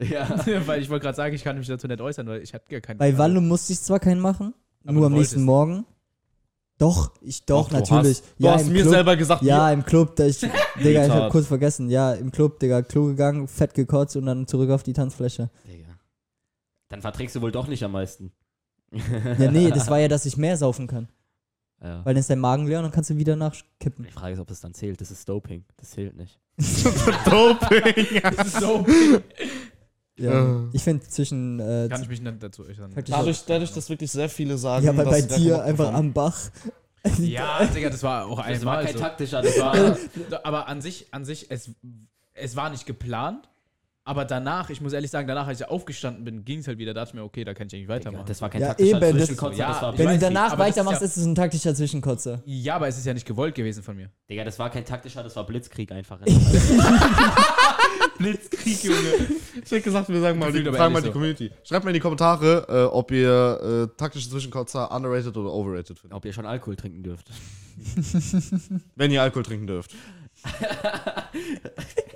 Ja. *laughs* weil ich wollte gerade sagen, ich kann mich dazu nicht äußern, weil ich hatte gar keinen. Bei Wallo musste ich zwar keinen machen, Aber nur am nächsten. Morgen. Doch, ich doch, du natürlich. Hast, du ja, hast mir Club, selber gesagt, Ja, im Club, da ich, *laughs* Digga, ich hab kurz vergessen. Ja, im Club, Digga, Klo gegangen, fett gekotzt und dann zurück auf die Tanzfläche. Digga. Dann verträgst du wohl doch nicht am meisten. Ja, nee, das war ja, *laughs* dass ich mehr saufen kann. Ja. Weil dann ist dein Magen leer und dann kannst du wieder nachkippen. Die Frage ist, ob das dann zählt. Das ist Doping. Das zählt nicht. Doping. Das ist so. Ja. Ich finde zwischen. Äh, Kann ich mich nicht dazu äußern. Dadurch, dadurch, dass wirklich sehr viele sagen, ja, weil bei dir einfach am Bach. Ja, Digga, das war auch Das einmal war kein so. taktischer, das war. Aber an sich, an sich, es, es war nicht geplant. Aber danach, ich muss ehrlich sagen, danach, als ich aufgestanden bin, ging es halt wieder. Da dachte ich mir, okay, da kann ich eigentlich weitermachen. das war kein Ja, taktischer eben, das- Zwischenkotzer, Ja, das war ich Wenn du nicht, danach aber das ist weitermachst, ja- ist es ein taktischer Zwischenkotzer. ja, aber es ist ja nicht gewollt gewesen von mir. Digga, das war kein taktischer, das war Blitzkrieg einfach. *laughs* *laughs* Blitzkrieg, Junge. Ich hätte gesagt, wir sagen mal, die, fragen mal die so. Community. Schreibt mal in die Kommentare, äh, ob ihr äh, taktische Zwischenkotzer underrated oder overrated findet. Ob ihr schon Alkohol trinken dürft. Wenn ihr Alkohol trinken dürft. *laughs*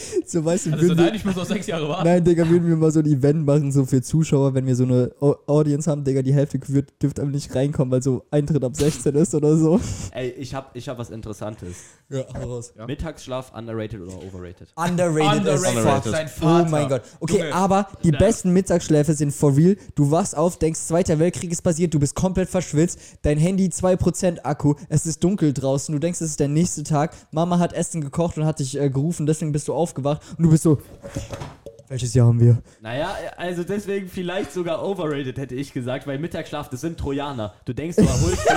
*laughs* So, weißt du, Also, nein, ich muss noch sechs Jahre warten. nein, Digga, würden wir mal so ein Event machen, so für Zuschauer, wenn wir so eine Au- Audience haben, Digga, die Hälfte wird, dürfte aber nicht reinkommen, weil so Eintritt ab 16 ist oder so. *laughs* Ey, ich hab, ich hab was Interessantes. Ja, raus. Ja. Mittagsschlaf, underrated oder overrated? Underrated, Underrated. fuck. Sein Oh Vater. mein Gott. Okay, Junge. aber die Nein. besten Mittagsschläfe sind for real. Du wachst auf, denkst, Zweiter Weltkrieg ist passiert, du bist komplett verschwitzt, dein Handy 2% Akku, es ist dunkel draußen, du denkst, es ist der nächste Tag, Mama hat Essen gekocht und hat dich äh, gerufen, deswegen bist du aufgewacht und du bist so, welches Jahr haben wir? Naja, also deswegen vielleicht sogar overrated, hätte ich gesagt, weil Mittagsschlaf, das sind Trojaner. Du denkst, du erholst dich. *laughs*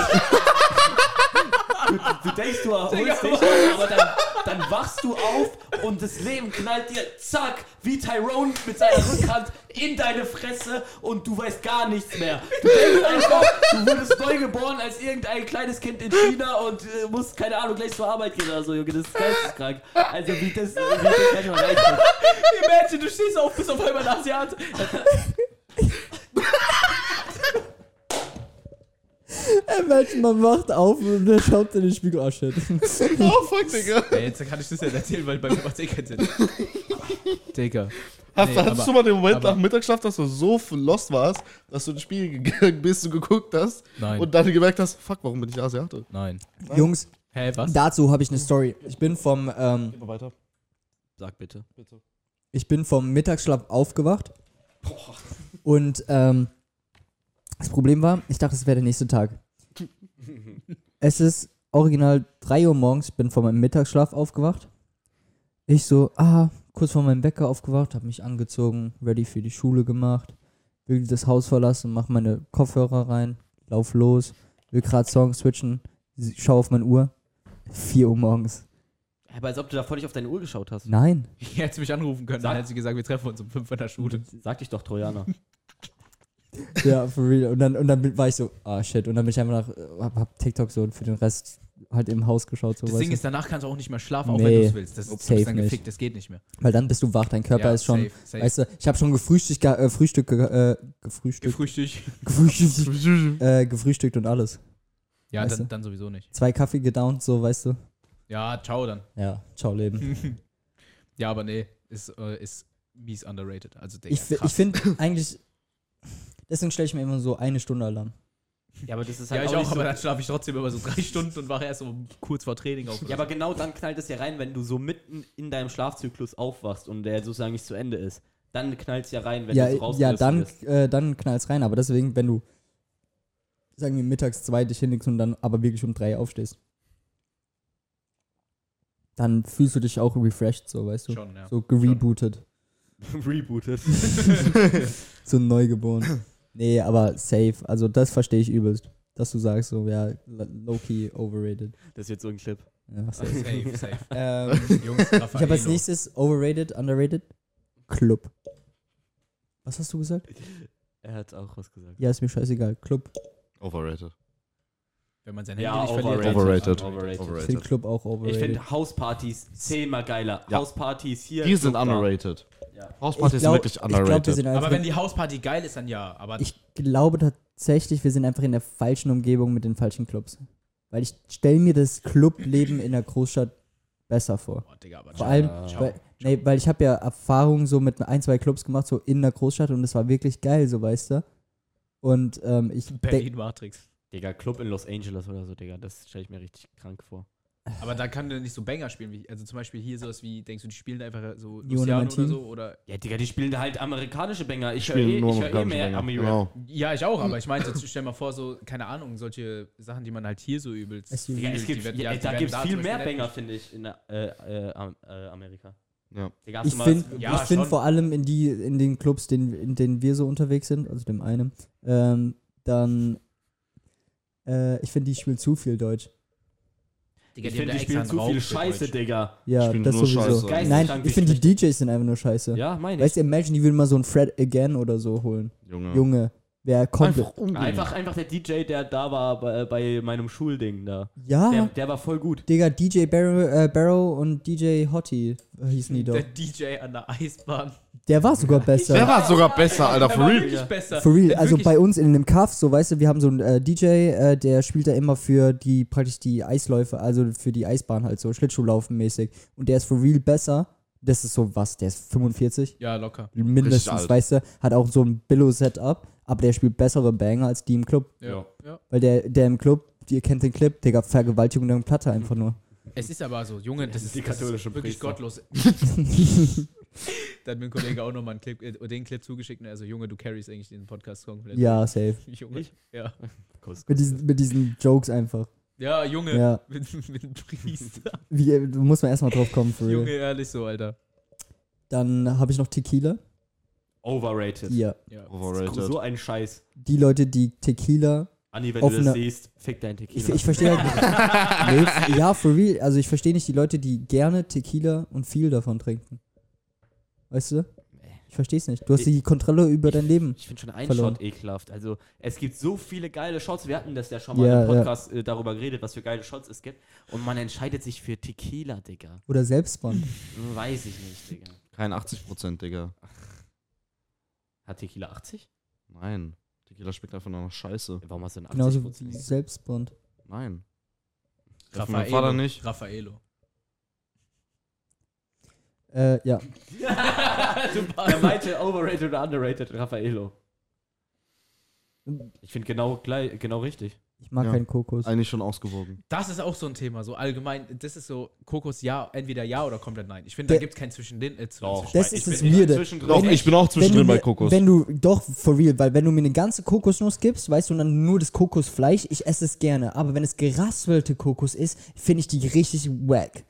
Du, du denkst, du erholst dich, aber dann, dann wachst du auf und das Leben knallt dir, zack, wie Tyrone mit seiner Rückhand in deine Fresse und du weißt gar nichts mehr. Du denkst einfach, du wurdest neu geboren als irgendein kleines Kind in China und äh, musst, keine Ahnung, gleich zur Arbeit gehen oder so, Junge, das ist geisteskrank. Also wie das, wie das kann ich mal. Imagine, du stehst auf, bist auf einmal ein Asiat. *laughs* Imagine, man wacht auf und der schaut in den Spiegel, oh shit. *laughs* Oh, fuck, Digga. Ja, jetzt kann ich das ja erzählen, weil bei mir macht es eh keinen Sinn. *laughs* Digga. Hast, Nee, hattest aber- du mal den Moment aber- nach Mittagsschlaf, dass du so lost warst, dass du ins Spiegel gegangen bist und geguckt hast Nein. und dann gemerkt hast, fuck, warum bin ich Asiate? Nein. Jungs, Hä, was? dazu habe ich eine Story. Ich bin vom, ähm, Geh mal weiter. Sag bitte. Bitte. ich bin vom Mittagsschlaf aufgewacht und ähm, das Problem war, ich dachte, es wäre der nächste Tag. es ist original 3 Uhr morgens, ich bin von meinem Mittagsschlaf aufgewacht. Ich so, ah, kurz vor meinem Wecker aufgewacht, habe mich angezogen, ready für die Schule gemacht, will das Haus verlassen, mach meine Kopfhörer rein, lauf los, will gerade Songs switchen, schau auf meine Uhr, 4 Uhr morgens. Aber als ob du davor nicht auf deine Uhr geschaut hast. Nein. *laughs* Ich hätte mich anrufen können, dann Sag- hätte sie gesagt, wir treffen uns um 5 in der Schule. Sag dich doch, Trojaner. Ja, for real. Und dann, und dann war ich so, ah shit. Und dann bin ich einfach nach, hab, hab TikTok so und für den Rest halt im Haus geschaut. So, Das Ding ist, danach kannst du auch nicht mehr schlafen, auch Nee, wenn du es willst. Das, du safe dann nicht. gefickt, das geht nicht mehr. Weil dann bist du wach, dein Körper Ja, ist schon, safe, safe. weißt du, ich habe schon gefrühstückt, ge- äh, Frühstück, äh, gefrühstückt, Gefrühstückt. gefrühstückt, äh, gefrühstückt und alles. Ja, dann, dann sowieso nicht. Zwei Kaffee gedownt, so, weißt du. Ja, ciao dann. Ja, ciao Leben. *laughs* ja, aber nee, ist, äh, ist mies underrated. Also, Digga, Ich, ich finde eigentlich, deswegen stelle ich mir immer so eine Stunde Alarm. Ja, aber das ist Ja, halt ich auch, auch, nicht aber so, dann schlafe ich trotzdem immer so drei *laughs* Stunden und wache erst um kurz vor Training auf. Ja, aber genau dann knallt es ja rein, wenn du so mitten in deinem Schlafzyklus aufwachst und der sozusagen nicht zu Ende ist. Dann knallt es ja rein, wenn ja, du so ja, dann, bist. äh, dann knallt's rein. Aber deswegen, wenn du, sagen wir, mittags zwei dich hinlegst und dann aber wirklich um drei aufstehst, dann fühlst du dich auch refreshed, so, weißt du. Schon, ja. So gerebootet. Rebooted. *laughs* *laughs* so neugeboren. Nee, aber safe. Also das verstehe ich übelst. Dass du sagst, so, ja, low-key overrated. Das wird so ein Clip. Ja, safe. Safe, safe. *laughs* ähm, *laughs* Jungs, ich habe als nächstes overrated, underrated, Club. Was hast du gesagt? Er hat auch was gesagt. Ja, ist mir scheißegal. Club. Overrated. Wenn man sein Handy Ja, nicht verliert. overrated. Overrated. Overrated. Ich finde Overrated. Club auch Ich overrated. finde Hauspartys zehnmal geiler. Ja. Hauspartys hier. Die sind underrated. Ja. Hauspartys Ich glaub- sind wirklich wir underrated. sind einfach Aber wenn die Hausparty geil ist, dann ja. Aber Ich glaube tatsächlich, wir sind einfach in der falschen Umgebung mit den falschen Clubs. Weil ich stelle mir das Clubleben in der Großstadt besser vor. Oh, Digga, aber Vor allem, Ciao. weil, nee, weil ich habe ja Erfahrungen so mit ein, zwei Clubs gemacht, so in der Großstadt und es war wirklich geil, so weißt du. Und ähm, ich Berlin Matrix. Digga, Club in Los Angeles oder so, Digga. Das stelle ich mir richtig krank vor. Aber da kann der nicht so Banger spielen. Wie, also zum Beispiel hier sowas wie, denkst du, die spielen einfach so Jonas Luciano oder so? Oder, Ja, Digga, die spielen halt amerikanische Banger. Ich höre eh, nur ich hör eh mehr. Ami-Rap. Genau. ja, ich auch, aber ich meine, stell mal vor, so, keine Ahnung, solche Sachen, die man halt hier so übelst. Es- Digga, es die gibt, werden- ja, ja, die da gibt es viel mehr Banger, finde ich, in äh, äh, äh, Amerika. Ja. Digga, Ich du finde Ja, ich find vor allem in, die, in den Clubs, den, in denen wir so unterwegs sind, also dem einen, ähm, dann, äh, ich finde, die spielen zu viel Deutsch. Digga, ich finde, die spielen zu viel Scheiße. Digga. Ja, das nur sowieso. Scheiße. Nein, ich finde, die. DJs sind einfach nur scheiße. Ja, meine Weißt ich. du, imagine, die würden mal so ein Fred Again oder so holen. Junge. Junge, wäre komplett. Einfach. Einfach, einfach der DJ, der da war bei, bei meinem Schulding da. Ja, Der, der war voll gut. Digga, DJ Barrow, äh, Barrow und DJ Hottie hießen die doch. Der DJ an der Eisbahn. Der war sogar besser. Der war sogar besser, Alter, Der for real. wirklich besser. For real, Der also bei uns in dem Kaff, so weißt du, wir haben so einen äh, DJ, äh, der spielt da immer für die, praktisch die Eisläufe, also für die Eisbahn halt so, Schlittschuhlaufen mäßig. Und der ist for real besser. Das ist so, was, der ist 45? Ja, locker. Mindestens, alt. weißt du, hat auch so ein Billo-Setup, aber der spielt bessere Banger als die im Club. Ja. ja. Weil der, der im Club, ihr kennt den Clip, Digga, Vergewaltigung und Platte einfach nur. Es ist aber so, Junge, das ist, Die das katholische ist wirklich Priester. gottlos. *laughs* *laughs* *laughs* da hat mir ein Kollege auch nochmal einen Clip, äh, den Clip zugeschickt. und er so, Junge, du carries eigentlich den Podcast komplett. Ja, safe. *laughs* Junge. Ja. Mit diesen, mit diesen Jokes einfach. Ja, Junge. Ja. *laughs* Mit, mit dem Priester. Wie, äh, muss man erstmal drauf kommen, real. Junge, ehrlich so, Alter. Dann habe ich noch Tequila. Overrated. Ja. Ja. Overrated. So ein Scheiß. Die Leute, die Tequila Anni, wenn Auf du das siehst, fick dein Ich, Tequila. ich verstehe halt nicht. nee, ja, for real. Also ich verstehe nicht die Leute, die gerne Tequila und viel davon trinken. Weißt du? Ich verstehe es nicht. Du hast die Kontrolle über dein Leben. Ich finde schon einen verloren. Shot ekelhaft. Also, es gibt so viele geile Shots. Wir hatten das ja schon mal Ja, im ja. Podcast äh, darüber geredet, was für geile Shots es gibt. Und man entscheidet sich für Tequila, Digga. Oder Selbstbond. *laughs* Weiß ich nicht, Digga. Kein 80%, Digga. Hat Tequila 80? Nein. Tequila schmeckt einfach nur nach Scheiße. Warum hast du denn 80 Genauso wie? Selbstbond. Nein. Mein Vater nicht. Raffaello. Äh, ja. *laughs* Er meinte overrated oder underrated, Raffaello. Ich finde genau, gleich- genau richtig. Ich mag Ja. keinen Kokos. Eigentlich schon ausgewogen. Das ist auch so ein Thema, so allgemein. Das ist so, Kokos ja, entweder ja oder komplett nein. Ich finde, da Der- gibt es kein Zwischendrin. Äh, zwischen- Doch. Das ich ist bin das Weirde. Doch, ich bin auch zwischendrin bei Kokos. wenn du, doch, for real, weil wenn du mir eine ganze Kokosnuss gibst, weißt du, und dann nur das Kokosfleisch, ich esse es gerne. Aber wenn es geraspelte Kokos ist, finde ich die richtig wack.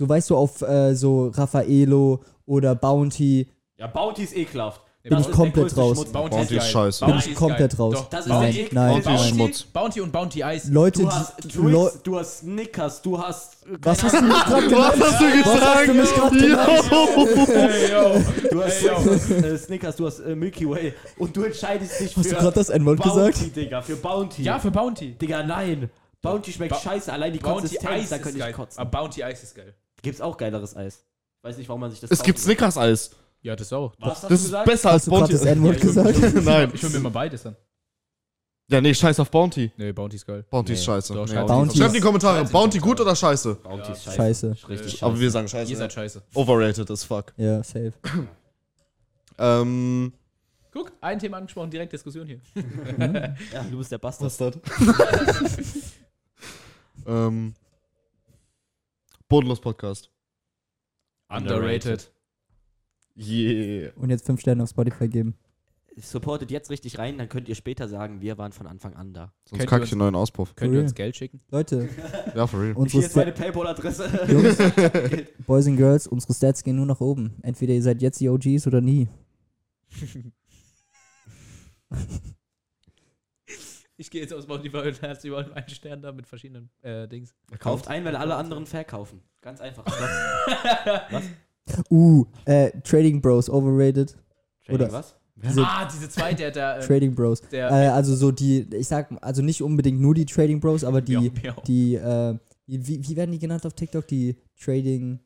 So, weißt du, auf äh, so Raffaello oder Bounty, Ja, Bounty ist ekelhaft. Bin Das ich komplett raus. Bounty, Bounty ist geil. scheiße. bin Bounty ich komplett raus. Doch, Das ist nein, Bounty ist nein. Schmutz. Bounty und Bounty Eis. Leute, Du hast Twix, du hast Snickers, du hast. äh, was hast du mich gerade genannt? Was hast du Was hast du mich gerade genannt? Hey, yo. Du hast, Hey, yo. hast äh, Snickers, du hast äh, Milky Way und du entscheidest dich Hast für du gerade das N-Wort Bounty, gesagt? Digga, für Bounty. Ja, für Bounty. Digga, nein. Bounty schmeckt Ba- scheiße, allein die Bounty Konsistenz, da könnte ich geil. kotzen. Aber Bounty Eis ist geil. Gibt's auch geileres Eis. Weiß nicht, warum man sich das Es gibt. Snickers-Eis. Ja, das auch. Was hast Das du ist gesagt? besser als Hast du gerade Bounty. das N-Wort *laughs* Ja, ich gesagt? *laughs* Nein. Ich hol mir mal beides dann. Ja, nee, scheiß auf Bounty. Nee, Bounty ist geil. Bounty Nee, ist scheiße. doch, Nee. scheiße. Bounty Schreibt in die Kommentare, Scheiße. Bounty gut oder scheiße? Bounty Ja, ist scheiße. scheiße. Richtig scheiße. Aber wir sagen Ihr scheiße. seid scheiße. Overrated as fuck. Ja, safe. *laughs* Ähm, Guck, ein Thema angesprochen, direkt Diskussion hier. Ja, du bist der Bastard. das? ähm, Bodenlos Podcast. Underrated. Yeah. Und jetzt fünf Sterne auf Spotify geben. Supportet jetzt richtig rein, dann könnt ihr später sagen, wir waren von Anfang an da. Sonst Könnt kacke ich einen neuen Auspuff. Könnt For ihr real? uns Geld schicken? Leute, *laughs* Ja, for real. unsere Hier ist meine Paypal-Adresse. Jungs, *laughs* Boys and Girls, unsere Stats gehen nur nach oben. Entweder ihr seid jetzt die OGs oder nie. *laughs* Ich gehe jetzt aus Spotify und herzlich wollen einen Stern da mit verschiedenen äh, Dings. Kauft ein, weil alle anderen verkaufen. Ganz einfach. Uh, äh, Trading Bros, overrated. Trading Oder- was? Diese ah, diese zwei, der da. Ähm, Trading Bros. der Äh, also so die, ich sag, also nicht unbedingt nur die Trading Bros, aber die, Miau, miau. die, äh, wie, wie werden die genannt auf TikTok? Die Trading,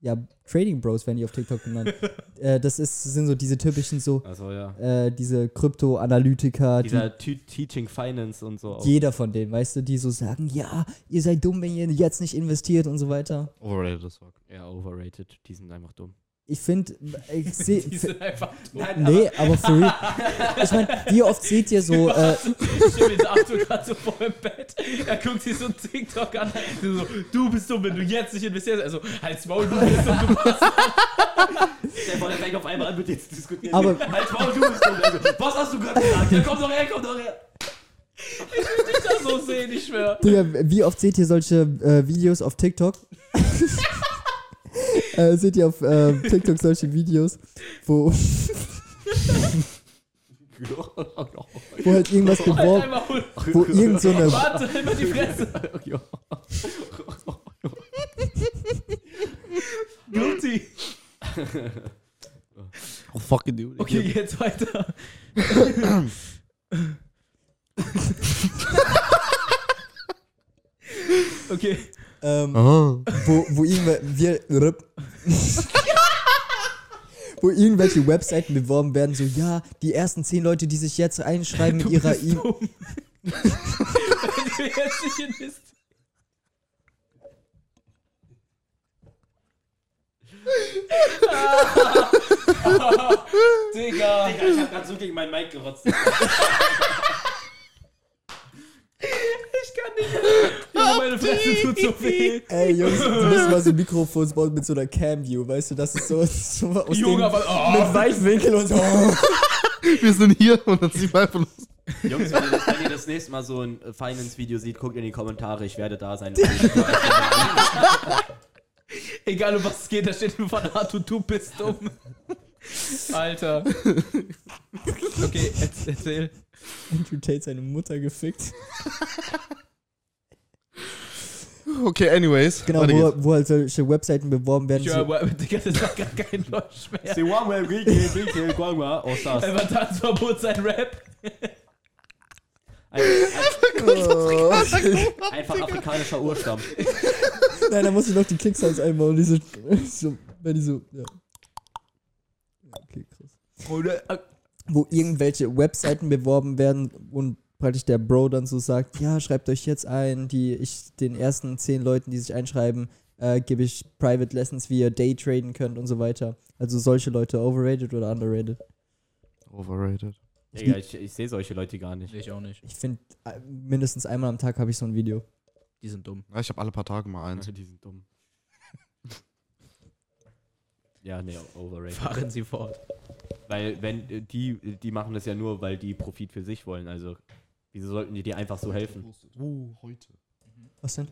ja, Trading Bros werden die auf TikTok genannt. *laughs* äh, das ist, sind so diese typischen so, Also ja. äh, diese Krypto-Analytiker, die Dieser Te Teaching Finance und so. auch. jeder von denen, weißt du, die so sagen, ja, ihr seid dumm, wenn ihr jetzt nicht investiert und so weiter. Overrated as fuck. Ja, overrated. Die sind einfach dumm. Ich finde, ich sehe. *laughs* Die sind einfach Nein, Nee, aber for real. Ich meine, wie oft seht ihr so, äh, Ich stehe mit Arthur gerade so vor im Bett. Er guckt sich so ein TikTok an. So, du bist dumm, wenn du jetzt nicht investierst. Also, halt's Maul, du bist dumm, du passt. Der der fängt auf einmal an mit jetzt diskutieren. Aber- Als Maul, du bist dumm. Also, was hast du gerade gesagt? Ja, komm doch her, komm doch her. Ich das so sehen, ich schwör. Digga, wie oft seht ihr solche äh, Videos auf TikTok? *laughs* äh, seht ihr auf äh, TikTok solche Videos, wo, *laughs* wo halt irgendwas Halt hol. wo irgend so eine, Warte, immer die Fresse. Guilty. Oh, fucking dude. Okay, jetzt weiter. *coughs* okay. Ähm, wo, wo, irgendwer, wir, wo irgendwelche Webseiten beworben werden, so, ja, die ersten zehn Leute, die sich jetzt einschreiben mit ihrer bist E-Mail. dumm. Wenn du jetzt nicht investierst. Digga. Digga, ich hab grad so gegen meinen Mic gerotzt. *laughs* Ich kann nicht. Junge, meine Fresse tut so weh. Ey, Jungs, du müssen mal so Mikrofons bauen mit so einer Cam-View, weißt du, das ist so, so aus Junge, dem, aber. Oh. mit Weitwinkel und so. *laughs* Wir sind hier und dann sieht man einfach nur. Jungs, wenn ihr, das, wenn ihr das nächste Mal so ein äh, Finance-Video seht, guckt in die Kommentare. Ich werde da sein. Egal um was es geht, da steht nur von Arthur, du bist dumm. Alter. Okay, jetzt erzähl. Andrew Tate seine Mutter gefickt. Okay, anyways. Genau, wo, wo halt solche Webseiten beworben werden. So, höre, *laughs* Digga, das war gar kein Deutsch mehr. C'est one way, Ricky, Ricky, Guangwa, oh, *laughs* Stars. Einfach Tanzverbot sein Rap. *laughs* Oh. ein, einfach afrikanischer Urstamm. Nein, da muss ich noch die Klicksounds einbauen. Diese, so, wenn die so. Ja. Ja, Okay, krass. Oder, äh, Wo irgendwelche Webseiten beworben werden und praktisch der Bro dann so sagt: Ja, schreibt euch jetzt ein, die ich den ersten zehn Leuten, die sich einschreiben, äh, gebe ich Private Lessons, wie ihr Daytraden könnt und so weiter. Also solche Leute overrated oder underrated. Overrated. Digga, ich, ich sehe solche Leute gar nicht. ich auch nicht. Ich finde, mindestens einmal am Tag habe ich so ein Video. Die sind dumm. Ja, ich habe alle paar Tage mal eins. *laughs* Die sind dumm. Ja, nee, overrated. Fahren Sie fort. Weil, wenn, äh, die, die machen das ja nur, weil die Profit für sich wollen. Also, wieso sollten die dir einfach so helfen? Uh, heute. Was denn?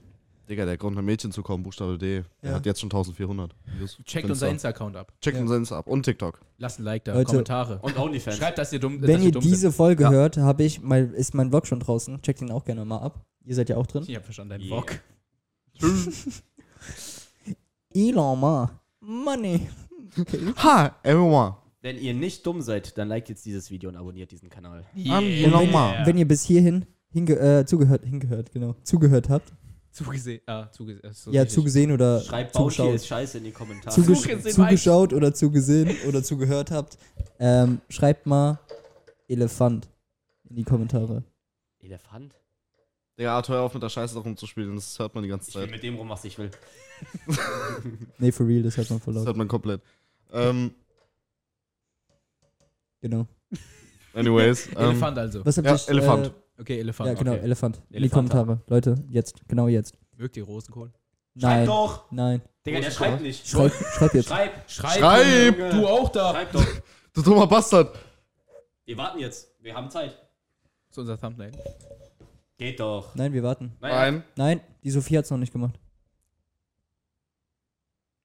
Digga, der Grund, ein Mädchen zu kommen, Buchstabe D, der Ja. hat jetzt schon 1400. Views. Checkt unser Insta-Account ab. Checkt Ja. unser Insta ab und TikTok. Lasst ein Like da, Leute. Kommentare. Und Onlyfans. Schreibt, dass ihr dumm, Wenn ihr dumm diese Folge Ja. hört, habe ich mein, ist mein Vlog schon draußen. Checkt ihn auch gerne mal ab. Ihr seid ja auch drin. Ich hab verstanden, dein Yeah. Vlog. *laughs* Elon Ma. Money. Ha, everyone. Wenn ihr nicht dumm seid, dann liked jetzt dieses Video und abonniert diesen Kanal. Yeah. Elon Ma. Wenn ihr bis hierhin hinge äh, zugehört, hingehört, genau, zugehört habt. Zugesehen. Ah, zugesehen. So ja, zugesehen oder Schreibt zugeschaut. ist scheiße in die Kommentare. Zugesch Zugesehen, zugeschaut oder zugesehen oder zugehört habt. Ähm, schreibt mal Elefant in die Kommentare. Elefant? Digga, Arthur, hör auf mit der Scheiße darum zu spielen, das hört man die ganze Ich will Zeit. mit dem rum, was ich will. *laughs* Nee, for real, das hört man voll Das laut. hört man komplett. Ähm, Genau. anyways. *laughs* ähm, Elefant also. Was habt ja, ihr? Elefant. Okay, Äh, Elefant. ja, genau, Okay. Elefant. In die Elefant. Kommentare. Leute, jetzt. Genau jetzt. Mögt ihr Rosenkohl? Nein. doch! Nein. Digga, der schreibt nicht. Schreib, schreib jetzt. Schreib! Schreib! Schreib! Junge. Du auch da! Schreib doch! *laughs* Du dummer Bastard. Wir warten jetzt. Wir haben Zeit. Das ist unser Thumbnail. Geht doch. Nein, wir warten. Nein. Nein, die Sophie hat es noch nicht gemacht.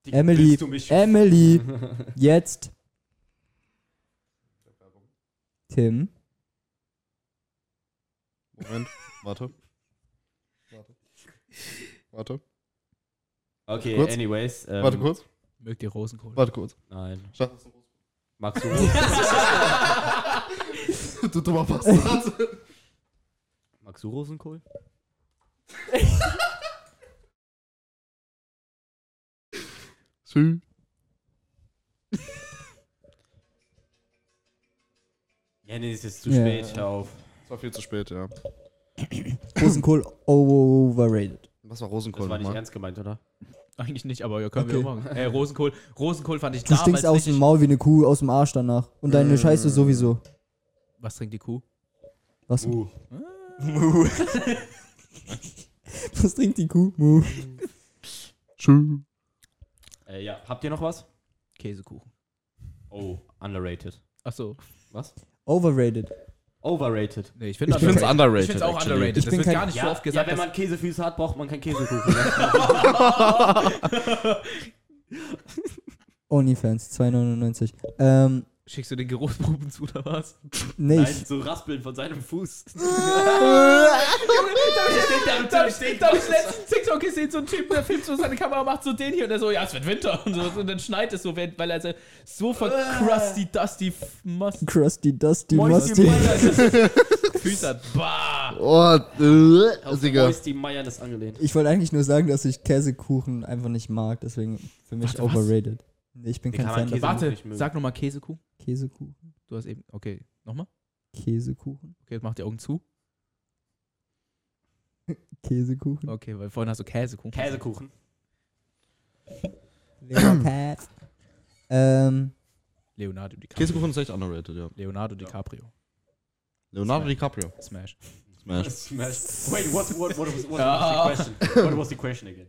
Die- Emily. willst du mich- Emily. *laughs* Jetzt. Tim. Moment. Warte. Warte. Warte. Okay, Kurz. anyways. Ähm, Warte kurz. Mögt ihr Rosenkohl? Warte kurz. Nein. Schau. Magst du *laughs* Du dummer Bastard. Magst du Rosenkohl? *laughs* Sü. Ja, nee, es ist zu Ja. spät. Hör auf. Das war viel zu spät, ja. Rosenkohl overrated. Was war Das Rosenkohl war nicht nochmal? ernst gemeint, oder? Eigentlich nicht, aber ja, können wir Okay. machen. Äh, Rosenkohl. Rosenkohl fand ich Du damals stinkst aus richtig. dem Maul wie eine Kuh aus dem Arsch danach. Und deine Scheiße sowieso. Was trinkt die Kuh? Was, Uh. *laughs* was trinkt die Kuh? Mu. Schön. Äh, ja, habt ihr noch was? Käsekuchen. Oh, underrated. Achso. Was? Overrated. Overrated. Nee, ich finde Ich find's underrated, Ich finde es auch actually. underrated. Ich das bin wird kein- gar nicht so Ja, oft ja, gesagt. wenn dass- man Käsefüße hat, braucht man keinen Käsekuchen. *laughs* *laughs* Onlyfans, 2,99. Ähm, Schickst du den Geruchsproben zu oder was? nee, Nein, so raspeln von seinem Fuß. da habe ich, hab ich letztens TikTok gesehen, so ein Typ, der filmt so seine Kamera, macht so den hier und der so, ja, es wird Winter und so. Und dann schneit es so, weil er so- von crusty, dusty, musty Krusty, Dusty, Musty. Füße hat. Bah! Oh, äh, Digga. Moisty Meier ist angelehnt. Ich wollte eigentlich nur sagen, dass ich Käsekuchen einfach nicht mag, deswegen für mich Warte, was? overrated. Nee, ich bin kein Fan davon. Warte, nicht mögen. sag nochmal Käsekuchen. Käsekuchen. Du hast eben. Okay, nochmal. Käsekuchen. Okay, jetzt mach die Augen zu. *laughs* Käsekuchen. Okay, weil vorhin hast du Käsekuchen. Käsekuchen. Cat. *clears throat* ähm, Leonardo DiCaprio. Käsekuchen ist echt underrated, ja. Leonardo DiCaprio. Leonardo DiCaprio. Smash. Smash. *laughs* Smash. Wait, what, what, what, was, what *laughs* was the question? What was the question again?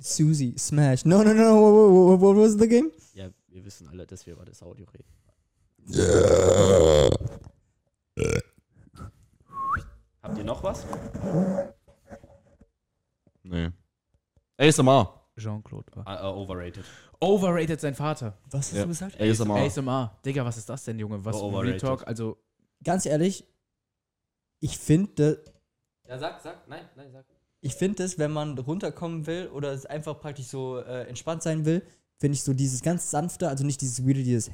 Susie, Smash. No, no, no, what, what, what was the game? Ja, wir wissen alle, dass wir über das Audio reden. Habt ihr noch was? Nee. ASMR. Jean-Claude war. Ah, äh, overrated. Overrated sein Vater. Was hast Ja. du gesagt? ASMR. ASMR. Digga, was ist das denn, Junge? Was Oh, Real overrated. Talk? Also, Ganz ehrlich, ich finde, Ja, sag, sag, nein, nein, sag. Ich finde es, wenn man runterkommen will oder es einfach praktisch so äh, entspannt sein will, finde ich so dieses ganz sanfte, also nicht dieses weirde, dieses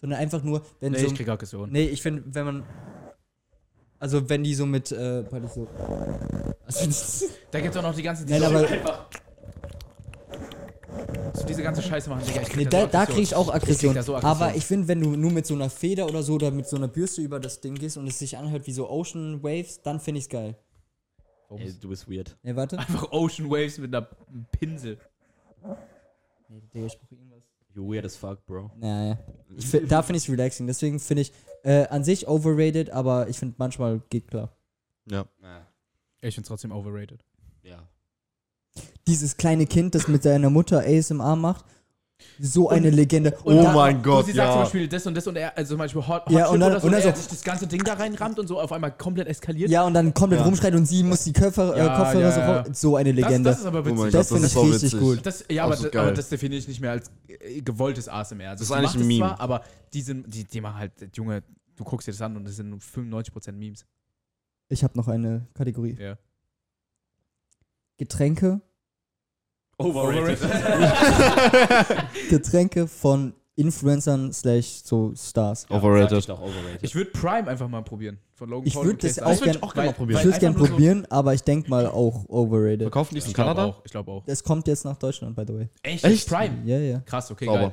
sondern einfach nur, wenn nee, so ich krieg Aggression. Nee, ich finde, wenn man also wenn die so mit äh, praktisch so also, *laughs* Da gibt's auch noch die ganzen, die Nein, aber so diese ganze Scheiße machen. Digga, ich krieg nee, da, da, so da kriege ich auch Aggression. da so Aggression. Aber ich finde, wenn du nur mit so einer Feder oder so oder mit so einer Bürste über das Ding gehst und es sich anhört wie so Ocean Waves, dann finde ich es geil. Warum Ey, du bist weird. Nee, warte. Einfach Ocean Waves mit einer Pinsel. Nee, Digga, ich brauch irgendwas. You weird as fuck, bro. Naja. Ich find, da finde ich es relaxing. Deswegen finde ich äh, an sich overrated, aber ich finde manchmal geht klar. Ja. Ich find's trotzdem overrated. ja. Dieses kleine Kind, das mit seiner Mutter ASMR macht, so eine Legende. Oh da- mein Gott, sie sagt zum ja. Beispiel das und das und er, also zum Beispiel Hot, Hot Ja, und dann- oder so, und dann er so- sich das ganze Ding da reinrammt und so auf einmal komplett eskaliert. Ja, und dann komplett Ja. rumschreit und sie muss die Köpfer, äh, Ja, Kopfhörer ja, so ja. So eine das, Legende. das ist aber Oh witzig. Gott, Das finde ich richtig witzig. gut. Das, ja, Oh, aber, so das, aber das definiere ich nicht mehr als äh, gewolltes ASMR. Also Das ist eigentlich ein Meme. Zwar, aber die, sind, die, die machen halt, Junge, du guckst dir das an und das sind nur 95% Memes. Ich habe noch eine Kategorie. Ja. Getränke. Overrated. *laughs* Getränke von Influencern slash so Stars. Ich Overrated. overrated. Ich würde Prime einfach mal probieren. Von Logan Ich Paul würd das auch gern- ich auch gerne mal Ich probieren. würde es gerne nur so- probieren, aber ich denke mal auch overrated. Verkaufen die es in Ich Kanada? auch. Ich glaube auch. Das kommt jetzt nach Deutschland, by the way. Echt? Echt? Prime? Ja, ja. Krass, okay, Sauber. geil.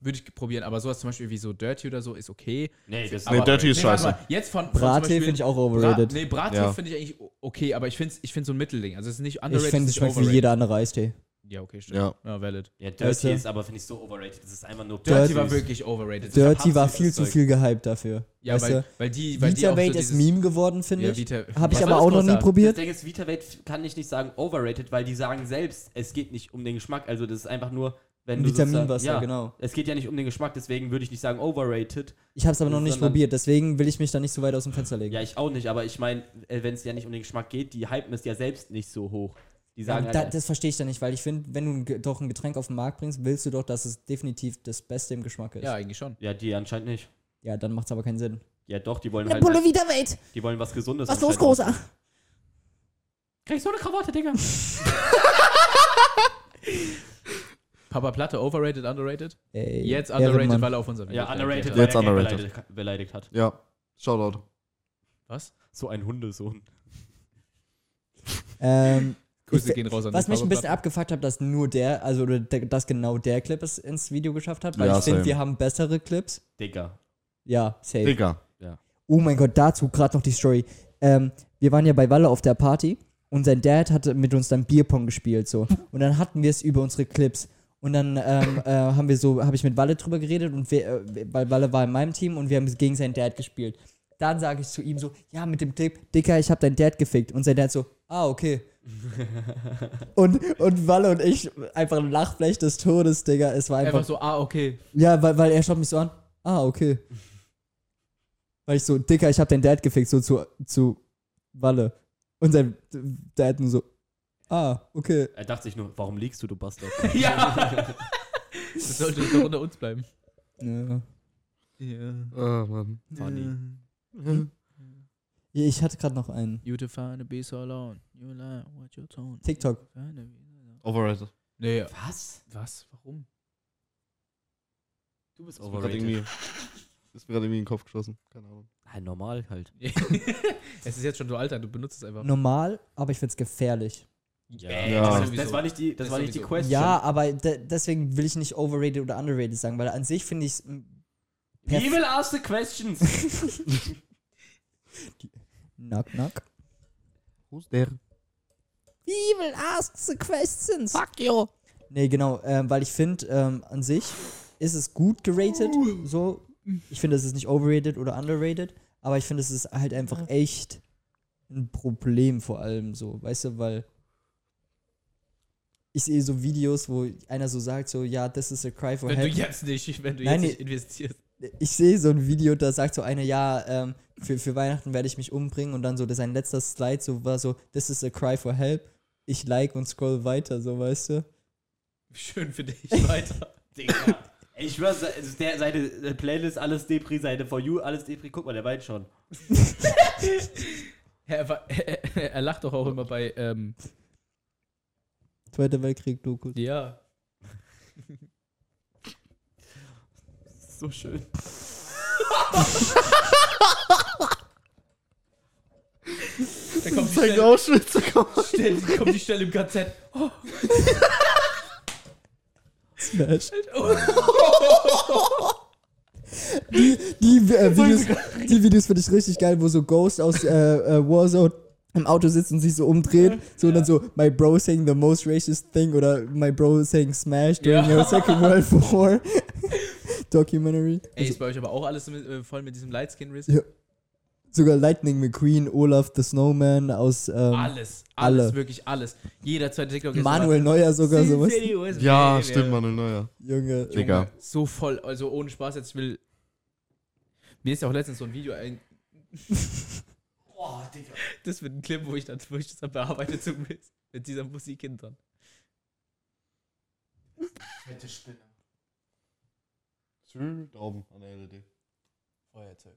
Würde ich probieren, aber sowas zum Beispiel wie so Dirty oder so ist okay. nee, das Aber- Dirty ist warte scheiße. mal, Jetzt von, von Brattee finde ich auch Bra overrated. nee, Brattee Ja. finde ich eigentlich okay, aber ich finde ich find so ein Mittelding. Also es ist nicht ich underrated, finde, es es schmeckt wie jeder andere Eistee. Ja, okay, stimmt. Ja. Ja, valid. Ja, Weißt Dirty du? ist aber, finde ich, so overrated. Das ist einfach nur Dirty Dirty war wirklich overrated. Dirty war viel zu viel gehypt dafür. Ja, weißt weil, du? weil die, weil so Vita Wade ist dieses, Meme geworden, finde Ja, ich. Vita, Habe ich aber auch noch nie? Das probiert. Ding ist, VitaVate kann ich nicht sagen overrated, weil die sagen selbst, es geht nicht um den Geschmack. Also das ist einfach nur, wenn du sozusagen- Vitaminwasser, ja, genau. Es geht ja nicht um den Geschmack, deswegen würde ich nicht sagen overrated. Ich habe es aber noch nicht probiert, deswegen will ich mich da nicht so weit aus dem Fenster legen. Ja, ich auch nicht, aber ich meine, wenn es ja nicht um den Geschmack geht, die hypen es ja selbst nicht so hoch. Die sagen Ja, da, halt, das verstehe ich dann nicht, weil ich finde, wenn du doch ein Getränk auf den Markt bringst, willst du doch, dass es definitiv das Beste im Geschmack ist. Ja, eigentlich schon. ja, die anscheinend nicht. Ja, dann macht es aber keinen Sinn. Ja, doch, die wollen Eine halt, Pulle Vita Wade! die wollen was Gesundes. Was los, Großer? Kriegst du eine Krawatte, Digga? *laughs* Papa Platte, overrated, underrated? Ey, Jetzt underrated, Ehrenmann. weil er auf unser Video Ja, underrated, weil Jetzt er underrated. beleidigt, beleidigt hat. Ja. Shoutout. Was? So ein Hundesohn. Ähm, Grüße Ich- gehen raus an was mich ein bisschen abgefuckt hat, dass nur der, also dass genau der Clip es ins Video geschafft hat, weil Ja, ich finde, wir haben bessere Clips. Digga. Ja, safe. Digga. Oh mein Gott, dazu gerade noch die Story. Ähm, wir waren ja bei Walle auf der Party Und sein Dad hatte mit uns dann Bierpong gespielt so. Und dann hatten wir es über unsere Clips. Und dann ähm, äh, haben wir so, habe ich mit Walle drüber geredet und wir, äh, weil Walle war in meinem Team und wir haben gegen seinen Dad gespielt. Dann sage ich zu ihm so, ja, mit dem Clip, Dicker, ich habe deinen Dad gefickt. Und sein Dad so, ah, okay. und, und Walle und ich einfach ein Lachfleisch des Todes, Digga. Es war einfach, Einfach so, ah, okay. ja, weil, weil er schaut mich so an, ah, okay. Weil ich so, Dicker, ich habe deinen Dad gefickt, so zu, zu Walle. Und sein Dad nur so, ah, okay. Er dachte sich nur, warum liegst du, du Bastard? *laughs* ja. Das sollte doch unter uns bleiben. Ja. Ja. Ah, Mann. Funny. Ich hatte gerade noch einen. You define a be so alone. You lie, what your tone. TikTok. Overrated. Nee, Was? was? Warum? Du bist mir overrated. irgendwie, *laughs* ist mir gerade irgendwie in den Kopf geschossen. Keine Ahnung. Nein, normal halt. *laughs* es ist jetzt schon so alter, du benutzt es einfach. Normal, aber ich find's gefährlich. Ja, Ja. Das, das war nicht die, das Das war nicht die. Question. Ja, aber de deswegen will ich nicht overrated oder underrated sagen, weil an sich finde ich We will ask the questions. *laughs* Knock, knock. Who's there? We will ask the questions. Fuck you. Nee, genau, ähm, weil ich finde, ähm, an sich ist es gut geratet. So, ich finde, es ist nicht overrated oder underrated, aber ich finde, es ist halt einfach echt ein Problem vor allem so, weißt du, weil ich sehe so Videos, wo einer so sagt, so, ja, this is a cry for wenn du help. jetzt nicht, wenn du Nein, jetzt nicht investierst. Ich sehe so ein Video, da sagt so einer, ja, ähm, für, für Weihnachten werde ich mich umbringen und dann so, sein letzter Slide so war so, this is a cry for help. Ich like und scroll weiter, so, weißt du. Schön für dich weiter. *laughs* Digga. Ich schwör, se- also der, seine Playlist, alles Depri, seine For You, alles Depri. Guck mal, der weint schon. *laughs* er, war- er, er lacht doch auch immer bei, ähm, Zweiter Weltkrieg, Doku. So schön. *laughs* Da kommt die Stelle, Auschwitz, komm. Stelle, kommt die Stelle im KZ. Oh, Smash. oh. Die, die, äh, Videos, die Videos finde ich richtig geil, wo so Ghost aus äh, äh, Warzone im Auto sitzt und sich so umdreht. So und dann so, my bro saying the most racist thing oder my bro saying smash during Ja. the Second World War. *laughs* Documentary. Ey, ist bei euch aber auch alles mit, äh, voll mit diesem Lightskin-Riss? Ja. Sogar Lightning McQueen, Olaf the Snowman aus ähm, Alles, alles, alle. wirklich alles. Jeder zweite TikTok ist Manuel Neuer sogar sowas. Ja, stimmt, Manuel Neuer. Junge. Junge, Digga. So voll, also ohne Spaß, jetzt ich will. Mir ist ja auch letztens so ein Video ein. *laughs* Boah, Digga. Das wird ein Clip, wo ich, dann, wo ich das dann bearbeitet so mit, mit dieser Musik hinten. Fette Spinne. Daumen an der LED. Feuerzeug.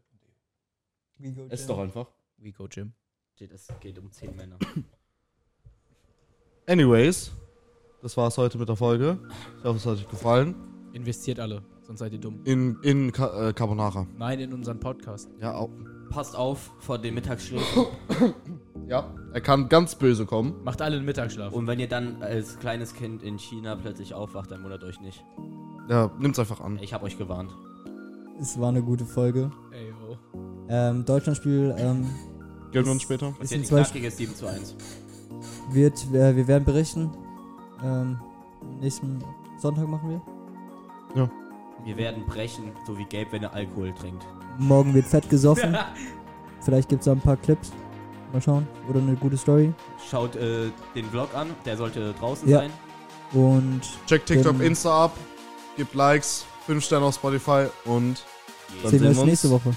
Ist doch einfach. We go Jim. Steht, Es geht um 10 Männer. *coughs* Anyways, das war's heute mit der Folge. Ich hoffe, es hat euch gefallen. Investiert alle, sonst seid ihr dumm. In, in Ca äh, Carbonara. Nein, in unseren Podcast. Ja, auch. Passt auf vor den Mittagsschläfen. *coughs* Ja, er kann ganz böse kommen. Macht alle einen Mittagsschlaf. Und wenn ihr dann als kleines Kind in China plötzlich aufwacht, dann wundert euch nicht. Ja, nimmt's einfach an. Ich habe euch gewarnt. Es war eine gute Folge. Ey, yo. Ähm, Deutschlandspiel ähm, Gönnen wir uns später. Ist ist in ein zwei knackiges 7 zu 1. wird, äh, wir werden berichten. Ähm, nächsten Sonntag machen wir. Wir werden brechen, so wie Gabe, wenn er Alkohol trinkt. Morgen wird fett gesoffen. *laughs* Vielleicht gibt es da ein paar Clips. Mal schauen. Oder eine gute Story. Schaut äh, den Vlog an, der sollte draußen Ja. sein. Und Checkt TikTok, Insta ab. Gebt Likes, 5 Sterne auf Spotify und dann sehen wir sehen wir uns nächste Woche.